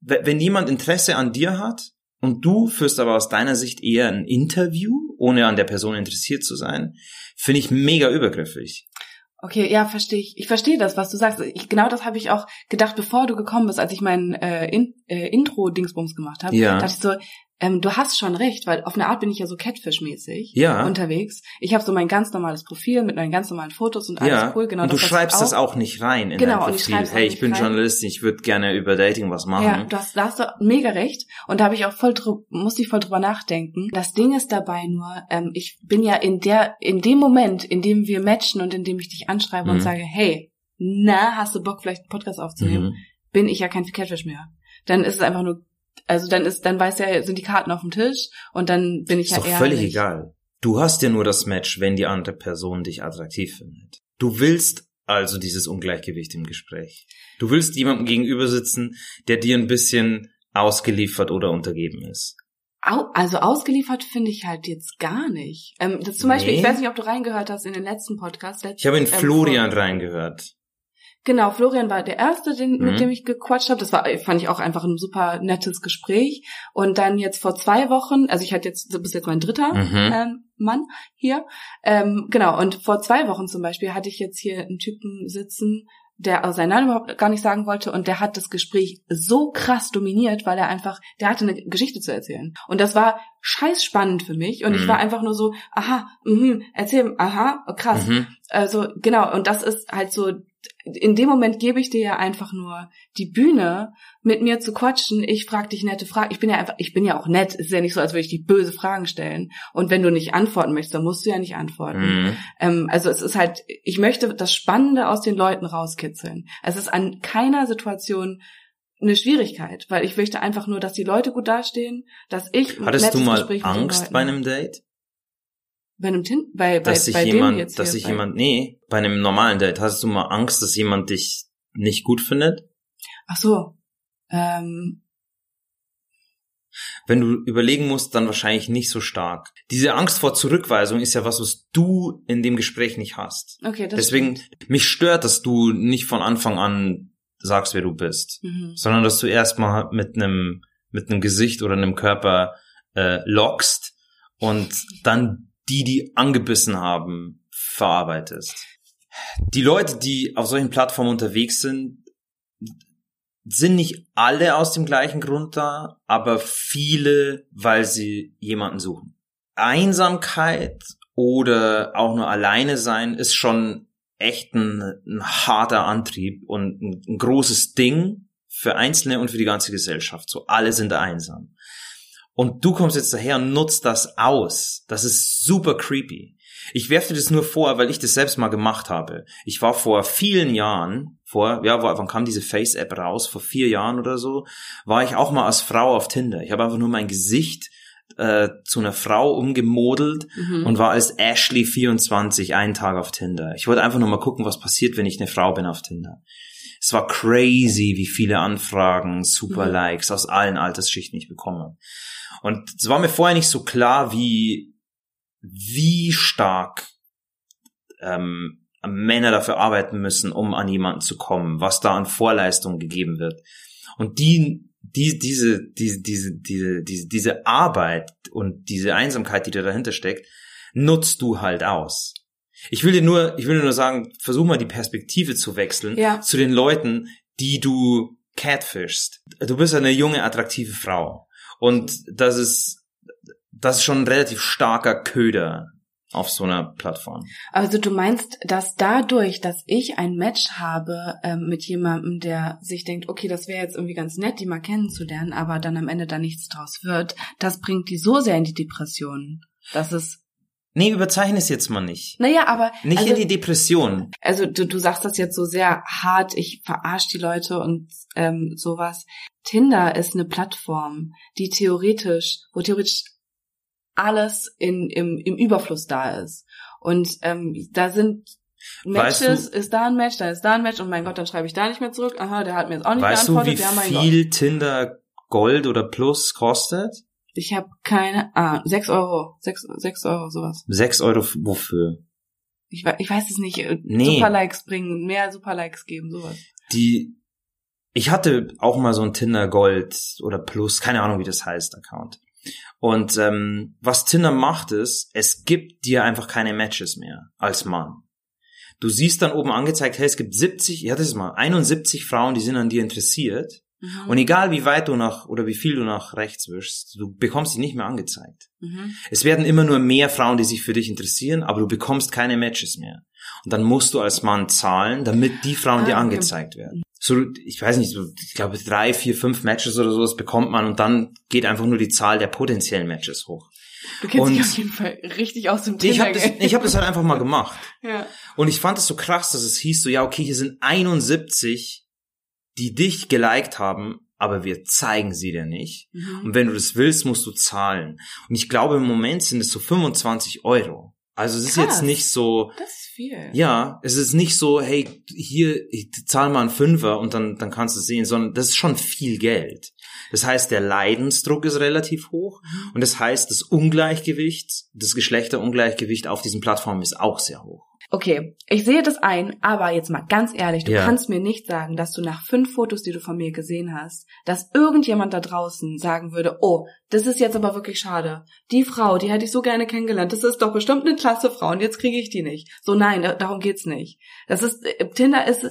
wenn jemand Interesse an dir hat und du führst aber aus deiner Sicht eher ein Interview, ohne an der Person interessiert zu sein, finde ich mega übergriffig. Okay, ja, verstehe ich. Ich verstehe das, was du sagst. Ich, genau das habe ich auch gedacht, bevor du gekommen bist, als ich mein äh, in, äh, Intro-Dingsbums gemacht habe. Ja. dachte ich so, ähm, du hast schon recht, weil auf eine Art bin ich ja so Catfish-mäßig ja. unterwegs. Ich habe so mein ganz normales Profil mit meinen ganz normalen Fotos und alles ja. cool. Genau. Und du das, schreibst auch, das auch nicht rein in genau, dein Profil. Ich hey, ich bin rein. Journalistin, ich würde gerne über Dating was machen. Ja, du hast, da hast du mega recht. Und da habe ich auch voll musste ich voll drüber nachdenken. Das Ding ist dabei nur, ähm, ich bin ja in der, in dem Moment, in dem wir matchen und in dem ich dich anschreibe mhm. und sage, hey, na, hast du Bock, vielleicht einen Podcast aufzunehmen? Mhm. Bin ich ja kein Catfish mehr. Dann ist es einfach nur also dann ist, dann weiß er, sind die Karten auf dem Tisch und dann bin ich ist ja doch eher. völlig nicht. egal. Du hast ja nur das Match, wenn die andere Person dich attraktiv findet. Du willst also dieses Ungleichgewicht im Gespräch. Du willst jemandem gegenüber sitzen, der dir ein bisschen ausgeliefert oder untergeben ist. Also ausgeliefert finde ich halt jetzt gar nicht. Ähm, zum nee. Beispiel, ich weiß nicht, ob du reingehört hast in den letzten Podcast. ich habe in ähm, Florian reingehört. Genau, Florian war der Erste, den, mhm. mit dem ich gequatscht habe. Das war, fand ich auch einfach ein super nettes Gespräch. Und dann jetzt vor zwei Wochen, also ich hatte jetzt, du bist jetzt mein dritter mhm. ähm, Mann hier. Ähm, genau, und vor zwei Wochen zum Beispiel hatte ich jetzt hier einen Typen sitzen, der seinen Namen überhaupt gar nicht sagen wollte und der hat das Gespräch so krass dominiert, weil er einfach, der hatte eine Geschichte zu erzählen. Und das war scheiß spannend für mich und mhm. ich war einfach nur so, aha, mh, erzähl, aha, krass. Mhm. Also genau, und das ist halt so in dem Moment gebe ich dir ja einfach nur die Bühne, mit mir zu quatschen. Ich frage dich nette Fragen. Ich bin ja einfach, ich bin ja auch nett. Es ist ja nicht so, als würde ich die böse Fragen stellen. Und wenn du nicht antworten möchtest, dann musst du ja nicht antworten. Mhm. Ähm, also es ist halt, ich möchte das Spannende aus den Leuten rauskitzeln. Es ist an keiner Situation eine Schwierigkeit, weil ich möchte einfach nur, dass die Leute gut dastehen, dass ich. Hattest du mal Angst bei einem Date? Bei einem Tin bei, dass bei, sich bei jemand, jetzt dass sich jemand, nee, bei einem normalen Date, hast du mal Angst, dass jemand dich nicht gut findet? Ach so. Ähm. Wenn du überlegen musst, dann wahrscheinlich nicht so stark. Diese Angst vor Zurückweisung ist ja was, was du in dem Gespräch nicht hast. Okay, das Deswegen, stimmt. mich stört, dass du nicht von Anfang an sagst, wer du bist, mhm. sondern dass du erstmal mit einem mit einem Gesicht oder einem Körper äh, lockst und dann die, die angebissen haben, verarbeitest. Die Leute, die auf solchen Plattformen unterwegs sind, sind nicht alle aus dem gleichen Grund da, aber viele, weil sie jemanden suchen. Einsamkeit oder auch nur alleine sein ist schon echt ein, ein harter Antrieb und ein, ein, großes Ding für Einzelne und für die ganze Gesellschaft. So, alle sind einsam. Und du kommst jetzt daher und nutzt das aus. Das ist super creepy. Ich werfe dir das nur vor, weil ich das selbst mal gemacht habe. Ich war vor vielen Jahren, vor, ja, wann kam diese Face-App raus? Vor vier Jahren oder so, war ich auch mal als Frau auf Tinder. Ich habe einfach nur mein Gesicht äh, zu einer Frau umgemodelt mhm. und war als Ashley 24 einen Tag auf Tinder. Ich wollte einfach nur mal gucken, was passiert, wenn ich eine Frau bin auf Tinder. Es war crazy, wie viele Anfragen, super mhm. Likes aus allen Altersschichten ich bekomme. Und es war mir vorher nicht so klar, wie, wie stark ähm, Männer dafür arbeiten müssen, um an jemanden zu kommen, was da an Vorleistungen gegeben wird. Und die die, diese, diese, diese, diese, diese, diese Arbeit und diese Einsamkeit, die da dahinter steckt, nutzt du halt aus. Ich will dir nur, ich will dir nur sagen, versuch mal die Perspektive zu wechseln ja. zu den Leuten, die du catfishst. Du bist eine junge, attraktive Frau. Und das ist, das ist schon ein relativ starker Köder auf so einer Plattform. Also du meinst, dass dadurch, dass ich ein Match habe ähm, mit jemandem, der sich denkt, okay, das wäre jetzt irgendwie ganz nett, die mal kennenzulernen, aber dann am Ende da nichts draus wird, das bringt die so sehr in die Depression, dass es Nee, überzeichne es jetzt mal nicht. Naja, aber. Nicht also, in die Depression. Also du, du sagst das jetzt so sehr hart, ich verarsch die Leute und ähm, sowas. Tinder ist eine Plattform, die theoretisch, wo theoretisch alles in, im, im Überfluss da ist. Und ähm, da sind Matches, weißt du, ist da ein Match, da ist da ein Match und mein Gott, dann schreibe ich da nicht mehr zurück. Aha, der hat mir jetzt auch nicht weißt geantwortet. Weißt du, wie viel Gott. Tinder Gold oder Plus kostet? Ich habe keine Ahnung. Sechs Euro. Sechs, sechs Euro, sowas. Sechs Euro wofür? Ich, ich weiß es nicht. Äh, nee. Superlikes bringen, mehr Superlikes geben, sowas. Die, ich hatte auch mal so ein Tinder Gold oder Plus, keine Ahnung, wie das heißt, Account. Und ähm, was Tinder macht ist, es gibt dir einfach keine Matches mehr als Mann. Du siehst dann oben angezeigt, hey, es gibt 70, ich hatte es mal, 71 Frauen, die sind an dir interessiert. Mhm. Und egal wie weit du nach oder wie viel du nach rechts wischst, du bekommst sie nicht mehr angezeigt. Mhm. Es werden immer nur mehr Frauen, die sich für dich interessieren, aber du bekommst keine Matches mehr. Und dann musst du als Mann zahlen, damit die Frauen ah, dir angezeigt werden so, ich weiß nicht, so, ich glaube drei, vier, fünf Matches oder sowas bekommt man und dann geht einfach nur die Zahl der potenziellen Matches hoch. Du kennst und dich auf jeden Fall richtig aus dem Thema. Ich habe das, ich hab das halt einfach mal gemacht. ja. Und ich fand es so krass, dass es hieß so, ja, okay, hier sind 71, die dich geliked haben, aber wir zeigen sie dir nicht. Mhm. Und wenn du das willst, musst du zahlen. Und ich glaube, im Moment sind es so 25 Euro. Also es ist Krass. jetzt nicht so. Das ist viel. Ja, es ist nicht so, hey, hier, zahl mal einen Fünfer und dann, dann kannst du es sehen, sondern das ist schon viel Geld. Das heißt, der Leidensdruck ist relativ hoch mhm. und das heißt, das Ungleichgewicht, das Geschlechterungleichgewicht auf diesen Plattformen ist auch sehr hoch. Okay, ich sehe das ein, aber jetzt mal ganz ehrlich, du ja. kannst mir nicht sagen, dass du nach fünf Fotos, die du von mir gesehen hast, dass irgendjemand da draußen sagen würde, oh, das ist jetzt aber wirklich schade. Die Frau, die hätte ich so gerne kennengelernt, das ist doch bestimmt eine klasse Frau und jetzt kriege ich die nicht. So nein, da, darum geht's nicht. Das ist, äh, Tinder ist,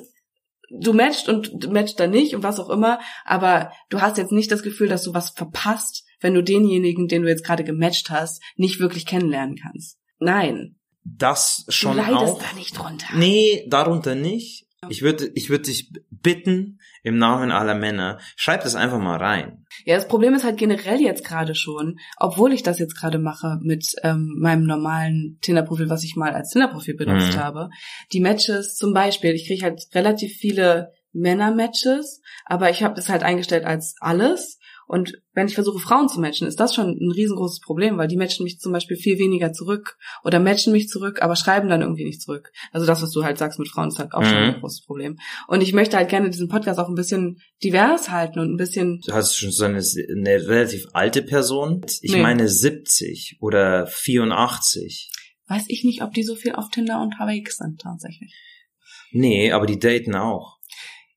du matcht und du matcht da nicht und was auch immer, aber du hast jetzt nicht das Gefühl, dass du was verpasst, wenn du denjenigen, den du jetzt gerade gematcht hast, nicht wirklich kennenlernen kannst. Nein, das schon du leidest auch. da nicht drunter. Nee, darunter nicht. Ich würde ich würde dich bitten, im Namen aller Männer, schreib das einfach mal rein. Ja, das Problem ist halt generell jetzt gerade schon, obwohl ich das jetzt gerade mache mit ähm, meinem normalen Tinder-Profil, was ich mal als Tinder-Profil benutzt mhm. habe. Die Matches zum Beispiel, ich kriege halt relativ viele Männer-Matches, aber ich habe das halt eingestellt als alles und wenn ich versuche, Frauen zu matchen, ist das schon ein riesengroßes Problem, weil die matchen mich zum Beispiel viel weniger zurück oder matchen mich zurück, aber schreiben dann irgendwie nicht zurück. Also das, was du halt sagst mit Frauen, ist halt auch mhm. schon ein großes Problem. Und ich möchte halt gerne diesen Podcast auch ein bisschen divers halten und ein bisschen. Du hast schon so eine, eine relativ alte Person. Ich nee. meine 70 oder 84. Weiß ich nicht, ob die so viel auf Tinder unterwegs sind tatsächlich. Nee, aber die daten auch.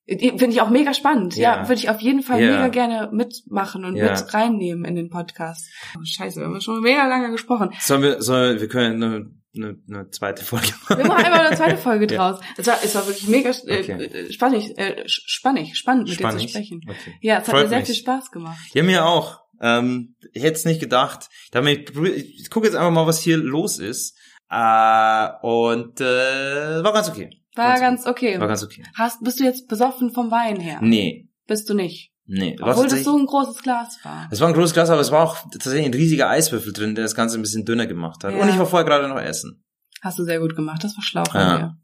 Finde ich auch mega spannend. Ja, ja würde ich auf jeden Fall ja. mega gerne mitmachen und ja. mit reinnehmen in den Podcast. Oh, scheiße, wir haben schon mega lange gesprochen. Sollen wir, sollen wir, können eine, eine zweite Folge machen. Wir machen einfach eine zweite Folge draus. Es, war, es war wirklich mega äh, okay. spannend, äh, spannend, spannend mit spannend. dir zu sprechen. Okay. Ja, es Freut hat mir sehr mich. viel Spaß gemacht. Ja, mir auch. Ähm, ich hätte es nicht gedacht. Damit, ich gucke jetzt einfach mal, was hier los ist. Äh, und äh, war ganz okay. War ganz, ganz okay. War ganz okay. Hast, bist du jetzt besoffen vom Wein her? Nee. Bist du nicht? Nee. Obwohl das so ein großes Glas war. Es war ein großes Glas, aber es war auch tatsächlich ein riesiger Eiswürfel drin, der das Ganze ein bisschen dünner gemacht hat. Ja. Und ich war vorher gerade noch essen. Hast du sehr gut gemacht, das war schlau von ja. dir.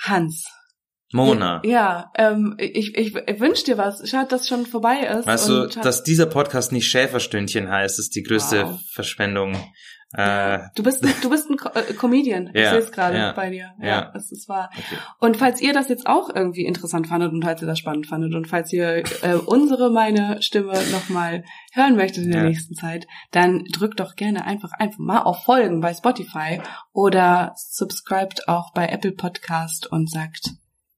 Hans. Mona. Ja, ähm, ich, ich, ich wünsche dir was. Schade, dass schon vorbei ist. Weißt du, dass dieser Podcast nicht Schäferstündchen heißt, ist die größte wow. Verschwendung äh, du bist ein, du bist ein Co äh, Comedian. Ich ja, sehe es gerade ja, bei dir. Ja, ja. es ist wahr. Okay. Und falls ihr das jetzt auch irgendwie interessant fandet und falls ihr das spannend fandet und falls ihr äh, unsere, meine Stimme nochmal hören möchtet in der ja. nächsten Zeit, dann drückt doch gerne einfach einfach mal auf Folgen bei Spotify oder subscribt auch bei Apple Podcast und sagt,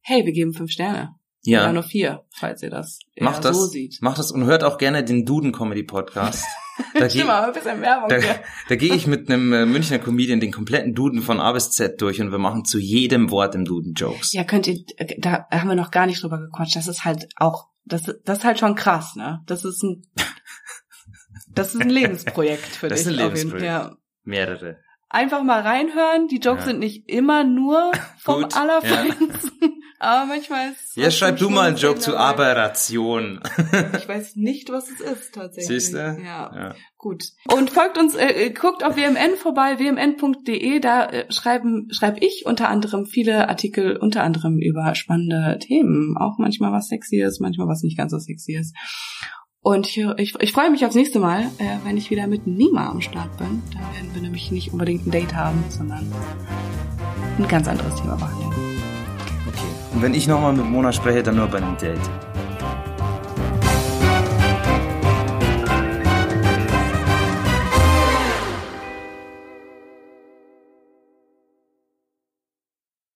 hey, wir geben fünf Sterne. Ja. Oder nur vier, falls ihr das macht das, so sieht. Macht das und hört auch gerne den Duden Comedy Podcast. Da Stimmt, aber ein bisschen Werbung da, da gehe ich mit einem äh, Münchner Comedian den kompletten Duden von A bis Z durch und wir machen zu jedem Wort im Duden Jokes. Ja, könnt ihr, äh, da haben wir noch gar nicht drüber gequatscht. Das ist halt auch, das, das ist halt schon krass, ne? Das ist ein, das ist ein Lebensprojekt für das dich. Das ist ein Lebensprojekt. Ja. Mehrere. Einfach mal reinhören. Die Jokes ja. sind nicht immer nur vom Gut, Allerfeinsten. Ja. Aber manchmal ist Ja, schreib du mal einen Joke zu Aberration. ich weiß nicht, was es ist tatsächlich. Siehst du? Ja. ja. Gut. Und folgt uns, äh, äh guckt auf WMN vorbei, wmn.de, da äh, schreiben schreibe ich unter anderem viele Artikel, unter anderem über spannende Themen. Auch manchmal was sexy ist, manchmal was nicht ganz so sexy ist. Und ich, ich, ich freue mich aufs nächste Mal, äh, wenn ich wieder mit Nima am Start bin. Dann werden wir nämlich nicht unbedingt ein Date haben, sondern ein ganz anderes Thema behandeln. Und wenn ich nochmal mit Mona spreche, dann nur bei einem Date.